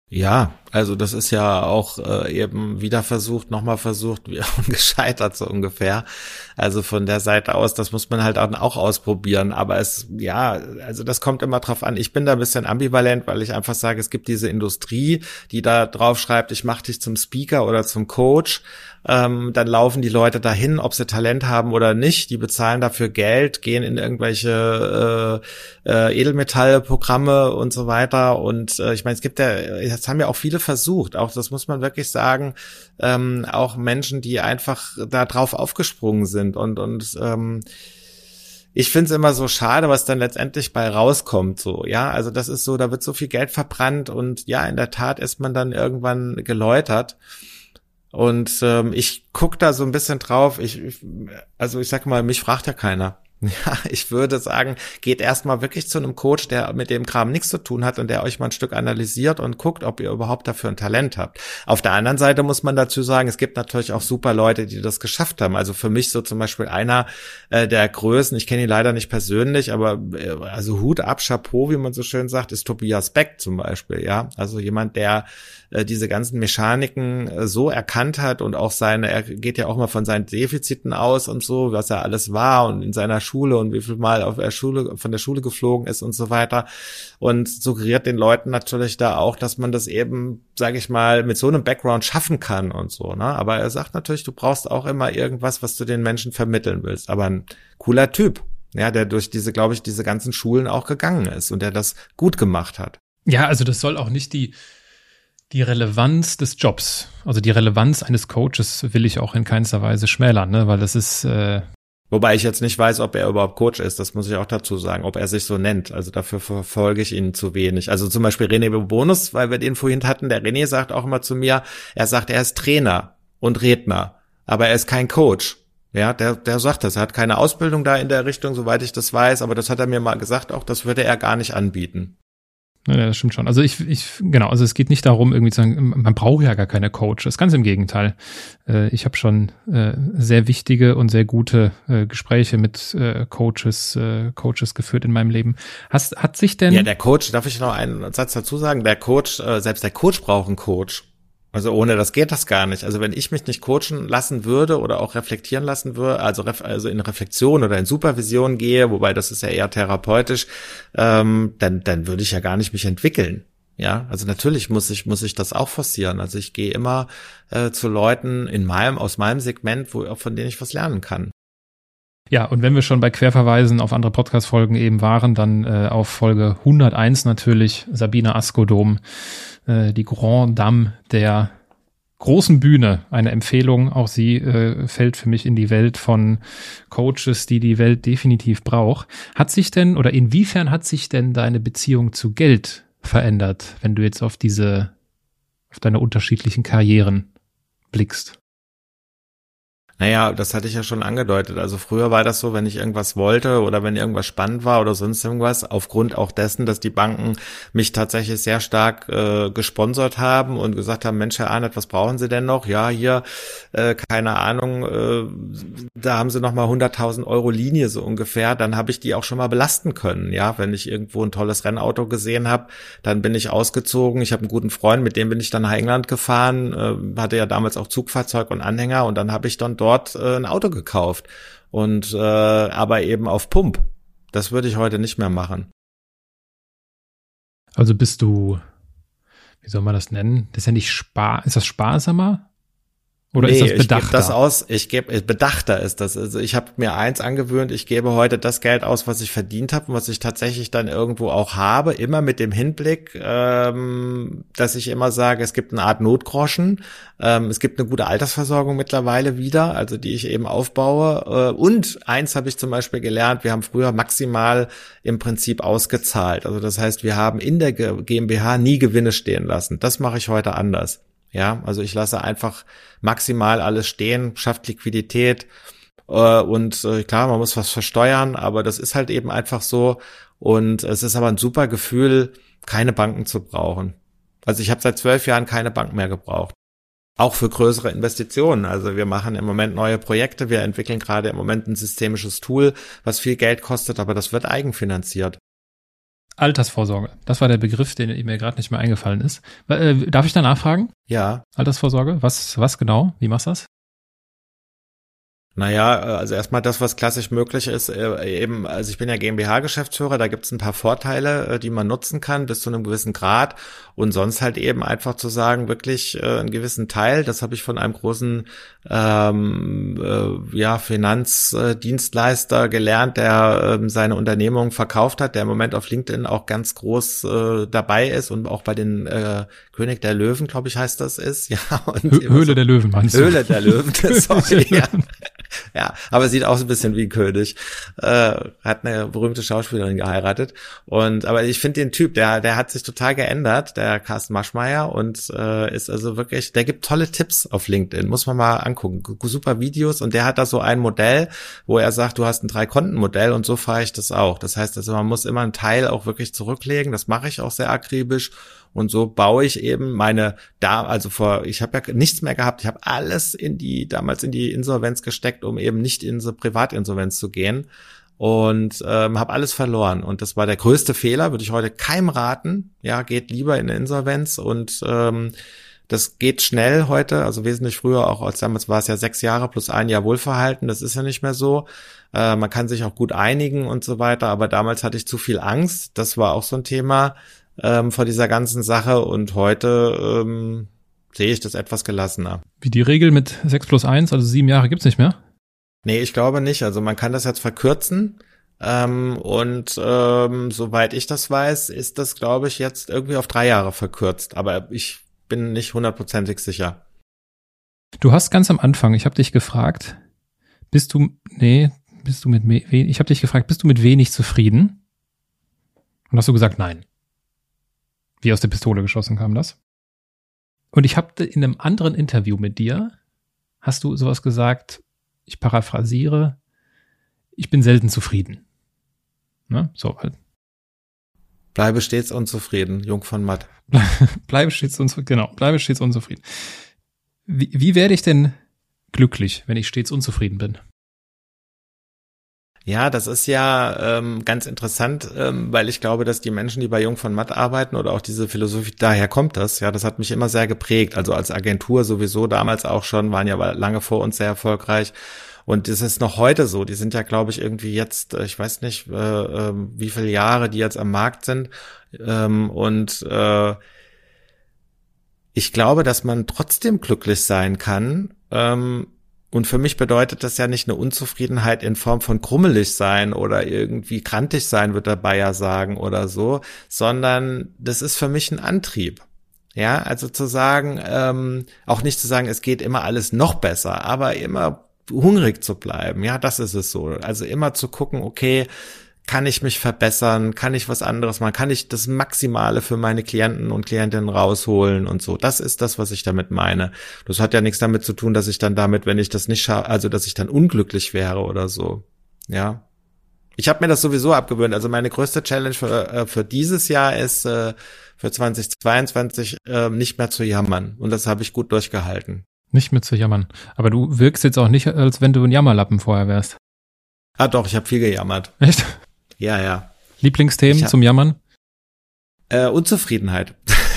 Ja, also das ist ja auch äh, eben wieder versucht, nochmal versucht, wie gescheitert so ungefähr. Also von der Seite aus, das muss man halt auch, ausprobieren. Aber es, ja, also das kommt immer drauf an. Ich bin da ein bisschen ambivalent, weil ich einfach sage, es gibt diese Industrie, die da drauf schreibt, ich mache dich zum Speaker oder zum Coach ähm, dann laufen die Leute dahin, ob sie Talent haben oder nicht. Die bezahlen dafür Geld, gehen in irgendwelche äh, äh, Edelmetallprogramme und so weiter. Und äh, ich meine, es gibt ja, das haben ja auch viele versucht. Auch das muss man wirklich sagen. Ähm, auch Menschen, die einfach da drauf aufgesprungen sind und und ähm, ich finde es immer so schade, was dann letztendlich bei rauskommt, so, ja. Also das ist so, da wird so viel Geld verbrannt und ja, in der Tat ist man dann irgendwann geläutert. Und ähm, ich guck da so ein bisschen drauf. Ich, ich, also ich sag mal, mich fragt ja keiner. Ja, ich würde sagen, geht erstmal wirklich zu einem Coach, der mit dem Kram nichts zu tun hat und der euch mal ein Stück analysiert und guckt, ob ihr überhaupt dafür ein Talent habt. Auf der anderen Seite muss man dazu sagen, es gibt natürlich auch super Leute, die das geschafft haben. Also für mich so zum Beispiel einer äh, der Größen, ich kenne ihn leider nicht persönlich, aber äh, also Hut ab, Chapeau, wie man so schön sagt, ist Tobias Beck zum Beispiel, ja. Also jemand, der äh, diese ganzen Mechaniken äh, so erkannt hat und auch seine, er geht ja auch mal von seinen Defiziten aus und so, was er alles war und in seiner Schule und wie viel Mal auf der Schule, von der Schule geflogen ist und so weiter. Und suggeriert den Leuten natürlich da auch, dass man das eben, sage ich mal, mit so einem Background schaffen kann und so. Ne? Aber er sagt natürlich, du brauchst auch immer irgendwas, was du den Menschen vermitteln willst. Aber ein cooler Typ, ja, der durch diese, glaube ich, diese ganzen Schulen auch gegangen ist und der das gut gemacht hat. Ja, also das soll auch nicht die die Relevanz des Jobs, also die Relevanz eines Coaches will ich auch in keinster Weise schmälern, ne? weil das ist. Äh Wobei ich jetzt nicht weiß, ob er überhaupt Coach ist, das muss ich auch dazu sagen, ob er sich so nennt. Also dafür verfolge ich ihn zu wenig. Also zum Beispiel René Bonus, weil wir den vorhin hatten, der René sagt auch immer zu mir, er sagt, er ist Trainer und Redner, aber er ist kein Coach. Ja, der, der sagt das. Er hat keine Ausbildung da in der Richtung, soweit ich das weiß, aber das hat er mir mal gesagt, auch das würde er gar nicht anbieten. Ja, das stimmt schon. Also ich, ich, genau, also es geht nicht darum, irgendwie zu sagen, man braucht ja gar keine Coaches. Ganz im Gegenteil. Äh, ich habe schon äh, sehr wichtige und sehr gute äh, Gespräche mit Coaches, Coaches geführt in meinem Leben. Hast, hat sich denn. Ja, der Coach, darf ich noch einen Satz dazu sagen? Der Coach, selbst der Coach braucht einen Coach. Also ohne das geht das gar nicht. Also wenn ich mich nicht coachen lassen würde oder auch reflektieren lassen würde, also, ref, also in Reflexion oder in Supervision gehe, wobei das ist ja eher therapeutisch, ähm, dann, dann würde ich ja gar nicht mich entwickeln. Ja, also natürlich muss ich muss ich das auch forcieren. Also ich gehe immer äh, zu Leuten in meinem aus meinem Segment, wo von denen ich was lernen kann. Ja, und wenn wir schon bei Querverweisen auf andere Podcast-Folgen eben waren, dann äh, auf Folge 101 natürlich Sabine Askodom, äh, die Grand Dame der großen Bühne. Eine Empfehlung, auch sie äh, fällt für mich in die Welt von Coaches, die die Welt definitiv braucht. Hat sich denn oder inwiefern hat sich denn deine Beziehung zu Geld verändert, wenn du jetzt auf diese, auf deine unterschiedlichen Karrieren blickst? Naja, das hatte ich ja schon angedeutet. Also früher war das so, wenn ich irgendwas wollte oder wenn irgendwas spannend war oder sonst irgendwas, aufgrund auch dessen, dass die Banken mich tatsächlich sehr stark äh, gesponsert haben und gesagt haben, Mensch, Herr Arnett, was brauchen Sie denn noch? Ja, hier, äh, keine Ahnung, äh, da haben Sie noch mal 100.000 Euro Linie so ungefähr. Dann habe ich die auch schon mal belasten können. Ja, wenn ich irgendwo ein tolles Rennauto gesehen habe, dann bin ich ausgezogen. Ich habe einen guten Freund, mit dem bin ich dann nach England gefahren, äh, hatte ja damals auch Zugfahrzeug und Anhänger und dann habe ich dann dort dort äh, ein Auto gekauft. Und äh, aber eben auf Pump. Das würde ich heute nicht mehr machen. Also bist du, wie soll man das nennen? Das ist ja nicht spar, ist das sparsamer? Oder nee, ist das bedachter? Ich gebe das aus, ich gebe bedachter ist das. Also ich habe mir eins angewöhnt, ich gebe heute das Geld aus, was ich verdient habe und was ich tatsächlich dann irgendwo auch habe, immer mit dem Hinblick, ähm, dass ich immer sage, es gibt eine Art Notgroschen, ähm, es gibt eine gute Altersversorgung mittlerweile wieder, also die ich eben aufbaue. Äh, und eins habe ich zum Beispiel gelernt, wir haben früher maximal im Prinzip ausgezahlt. Also das heißt, wir haben in der GmbH nie Gewinne stehen lassen. Das mache ich heute anders. Ja, also ich lasse einfach maximal alles stehen, schafft Liquidität äh, und äh, klar, man muss was versteuern, aber das ist halt eben einfach so und es ist aber ein super Gefühl, keine Banken zu brauchen. Also ich habe seit zwölf Jahren keine Bank mehr gebraucht. Auch für größere Investitionen. Also wir machen im Moment neue Projekte. Wir entwickeln gerade im Moment ein systemisches Tool, was viel Geld kostet, aber das wird eigenfinanziert. Altersvorsorge. Das war der Begriff, den mir gerade nicht mehr eingefallen ist. Äh, darf ich da nachfragen? Ja. Altersvorsorge? Was, was genau? Wie machst du das? Naja, äh, also erstmal das, was klassisch möglich ist, äh, eben, also ich bin ja GmbH-Geschäftsführer, da gibt es ein paar Vorteile, äh, die man nutzen kann bis zu einem gewissen Grad und sonst halt eben einfach zu sagen, wirklich einen gewissen Teil, das habe ich von einem großen ähm, äh, ja, Finanzdienstleister gelernt, der ähm, seine Unternehmung verkauft hat, der im Moment auf LinkedIn auch ganz groß äh, dabei ist und auch bei den äh, König der Löwen, glaube ich, heißt das ist. Ja, und Höhle so, der Löwen, meinst du? Höhle der Löwen, sorry, ja. ja, aber sieht auch so ein bisschen wie ein König. Äh, hat eine berühmte Schauspielerin geheiratet. Und aber ich finde den Typ, der, der hat sich total geändert, der Carsten Maschmeyer, und äh, ist also wirklich, der gibt tolle Tipps auf LinkedIn, muss man mal angucken. Super Videos und der hat da so ein Modell, wo er sagt, du hast ein Drei-Konten-Modell und so fahre ich das auch. Das heißt also, man muss immer einen Teil auch wirklich zurücklegen. Das mache ich auch sehr akribisch. Und so baue ich eben meine da, also vor, ich habe ja nichts mehr gehabt. Ich habe alles in die, damals in die Insolvenz gesteckt, um eben nicht in so Privatinsolvenz zu gehen. Und ähm, habe alles verloren. Und das war der größte Fehler, würde ich heute keinem raten. Ja, geht lieber in Insolvenz und ähm, das geht schnell heute, also wesentlich früher auch als damals war es ja sechs Jahre plus ein Jahr Wohlverhalten. Das ist ja nicht mehr so. Äh, man kann sich auch gut einigen und so weiter. Aber damals hatte ich zu viel Angst. Das war auch so ein Thema ähm, vor dieser ganzen Sache und heute ähm, sehe ich das etwas gelassener. Wie die Regel mit 6 plus 1, also sieben Jahre gibt's nicht mehr? Nee, ich glaube nicht. Also man kann das jetzt verkürzen. Ähm, und ähm, soweit ich das weiß, ist das, glaube ich, jetzt irgendwie auf drei Jahre verkürzt. Aber ich bin nicht hundertprozentig sicher. Du hast ganz am Anfang, ich habe dich gefragt, bist du, nee, bist du mit, ich habe dich gefragt, bist du mit wenig zufrieden? Und hast du gesagt, nein. Wie aus der Pistole geschossen kam das. Und ich habe in einem anderen Interview mit dir, hast du sowas gesagt, ich paraphrasiere, ich bin selten zufrieden. Ne? So halt. Bleibe stets unzufrieden, Jung von Matt. bleibe stets unzufrieden, genau, bleibe stets unzufrieden. Wie, wie werde ich denn glücklich, wenn ich stets unzufrieden bin? Ja, das ist ja ähm, ganz interessant, ähm, weil ich glaube, dass die Menschen, die bei Jung von Matt arbeiten oder auch diese Philosophie, daher kommt das. Ja, das hat mich immer sehr geprägt. Also als Agentur sowieso damals auch schon, waren ja lange vor uns sehr erfolgreich. Und das ist noch heute so. Die sind ja, glaube ich, irgendwie jetzt, äh, ich weiß nicht, äh, äh, wie viele Jahre die jetzt am Markt sind. Ähm, und äh, ich glaube, dass man trotzdem glücklich sein kann. Ähm, und für mich bedeutet das ja nicht eine Unzufriedenheit in Form von krummelig sein oder irgendwie krantig sein, wird der Bayer sagen oder so, sondern das ist für mich ein Antrieb. Ja, also zu sagen, ähm, auch nicht zu sagen, es geht immer alles noch besser, aber immer hungrig zu bleiben. Ja, das ist es so. Also immer zu gucken, okay, kann ich mich verbessern? Kann ich was anderes machen? Kann ich das Maximale für meine Klienten und Klientinnen rausholen und so? Das ist das, was ich damit meine. Das hat ja nichts damit zu tun, dass ich dann damit, wenn ich das nicht schaffe, also dass ich dann unglücklich wäre oder so. Ja. Ich habe mir das sowieso abgewöhnt. Also meine größte Challenge für, äh, für dieses Jahr ist äh, für 2022 äh, nicht mehr zu jammern. Und das habe ich gut durchgehalten. Nicht mehr zu jammern. Aber du wirkst jetzt auch nicht, als wenn du ein Jammerlappen vorher wärst. Ah doch, ich habe viel gejammert. Echt? Ja, ja. Lieblingsthemen hab, zum Jammern? Äh, Unzufriedenheit.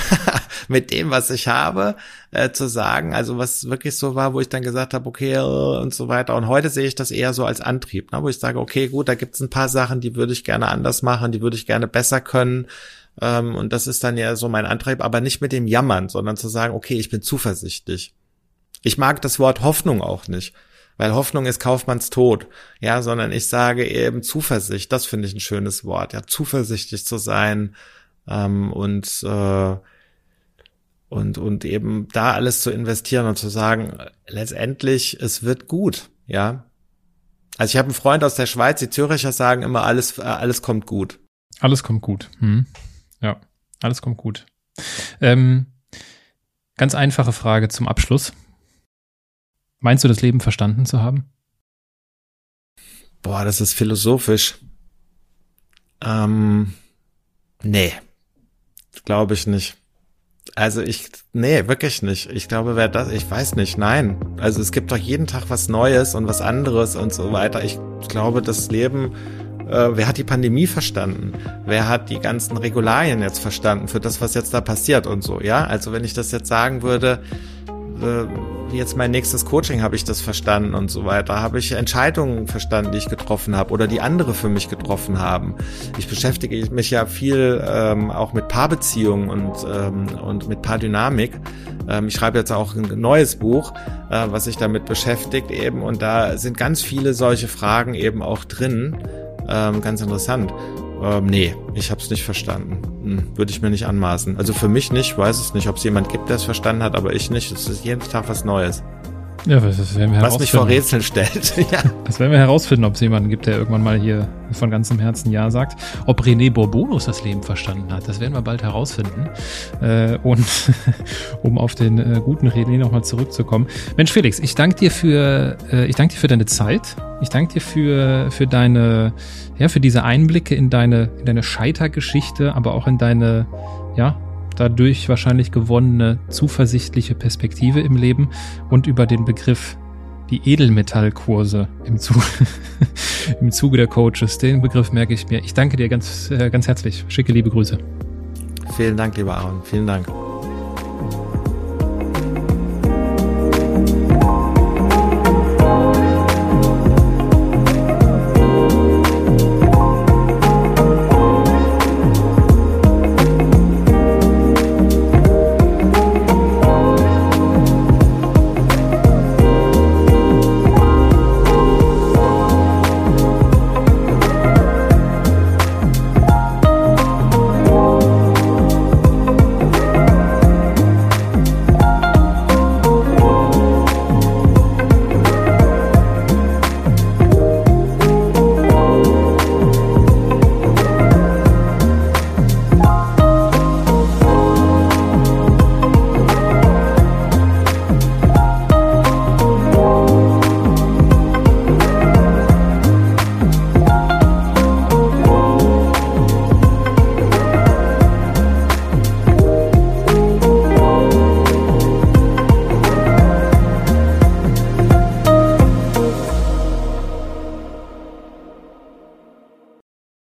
mit dem, was ich habe, äh, zu sagen. Also was wirklich so war, wo ich dann gesagt habe, okay, äh, und so weiter. Und heute sehe ich das eher so als Antrieb, ne? wo ich sage, okay, gut, da gibt's ein paar Sachen, die würde ich gerne anders machen, die würde ich gerne besser können. Ähm, und das ist dann ja so mein Antrieb, aber nicht mit dem Jammern, sondern zu sagen, okay, ich bin zuversichtlich. Ich mag das Wort Hoffnung auch nicht weil Hoffnung ist Kaufmanns Tod, ja, sondern ich sage eben Zuversicht, das finde ich ein schönes Wort, ja, zuversichtlich zu sein ähm, und äh, und und eben da alles zu investieren und zu sagen, letztendlich es wird gut, ja. Also ich habe einen Freund aus der Schweiz, die Züricher sagen immer alles äh, alles kommt gut. Alles kommt gut. Hm. Ja, alles kommt gut. Ähm, ganz einfache Frage zum Abschluss. Meinst du, das Leben verstanden zu haben? Boah, das ist philosophisch. Ähm, nee, glaube ich nicht. Also ich, nee, wirklich nicht. Ich glaube, wer das, ich weiß nicht, nein. Also es gibt doch jeden Tag was Neues und was anderes und so weiter. Ich glaube, das Leben, äh, wer hat die Pandemie verstanden? Wer hat die ganzen Regularien jetzt verstanden für das, was jetzt da passiert und so, ja? Also wenn ich das jetzt sagen würde, jetzt mein nächstes Coaching habe ich das verstanden und so weiter. Habe ich Entscheidungen verstanden, die ich getroffen habe oder die andere für mich getroffen haben. Ich beschäftige mich ja viel ähm, auch mit Paarbeziehungen und, ähm, und mit Paardynamik. Ähm, ich schreibe jetzt auch ein neues Buch, äh, was sich damit beschäftigt eben und da sind ganz viele solche Fragen eben auch drin. Ähm, ganz interessant. Ähm, nee, ich habe es nicht verstanden. Hm, Würde ich mir nicht anmaßen. Also für mich nicht, weiß es nicht, ob es jemand gibt, der es verstanden hat, aber ich nicht. Es ist jeden Tag was Neues. Ja, das werden wir Was mich vor Rätseln stellt. ja. Das werden wir herausfinden, ob es jemanden gibt, der irgendwann mal hier von ganzem Herzen Ja sagt. Ob René Bourbonus das Leben verstanden hat, das werden wir bald herausfinden. Äh, und um auf den äh, guten René nochmal zurückzukommen. Mensch, Felix, ich danke dir für, äh, ich danke dir für deine Zeit. Ich danke dir für, für deine, ja, für diese Einblicke in deine, in deine Scheitergeschichte, aber auch in deine, ja, dadurch wahrscheinlich gewonnene zuversichtliche Perspektive im Leben und über den Begriff die Edelmetallkurse im, Zu im Zuge der Coaches. Den Begriff merke ich mir. Ich danke dir ganz, äh, ganz herzlich. Schicke liebe Grüße. Vielen Dank, lieber Aaron. Vielen Dank.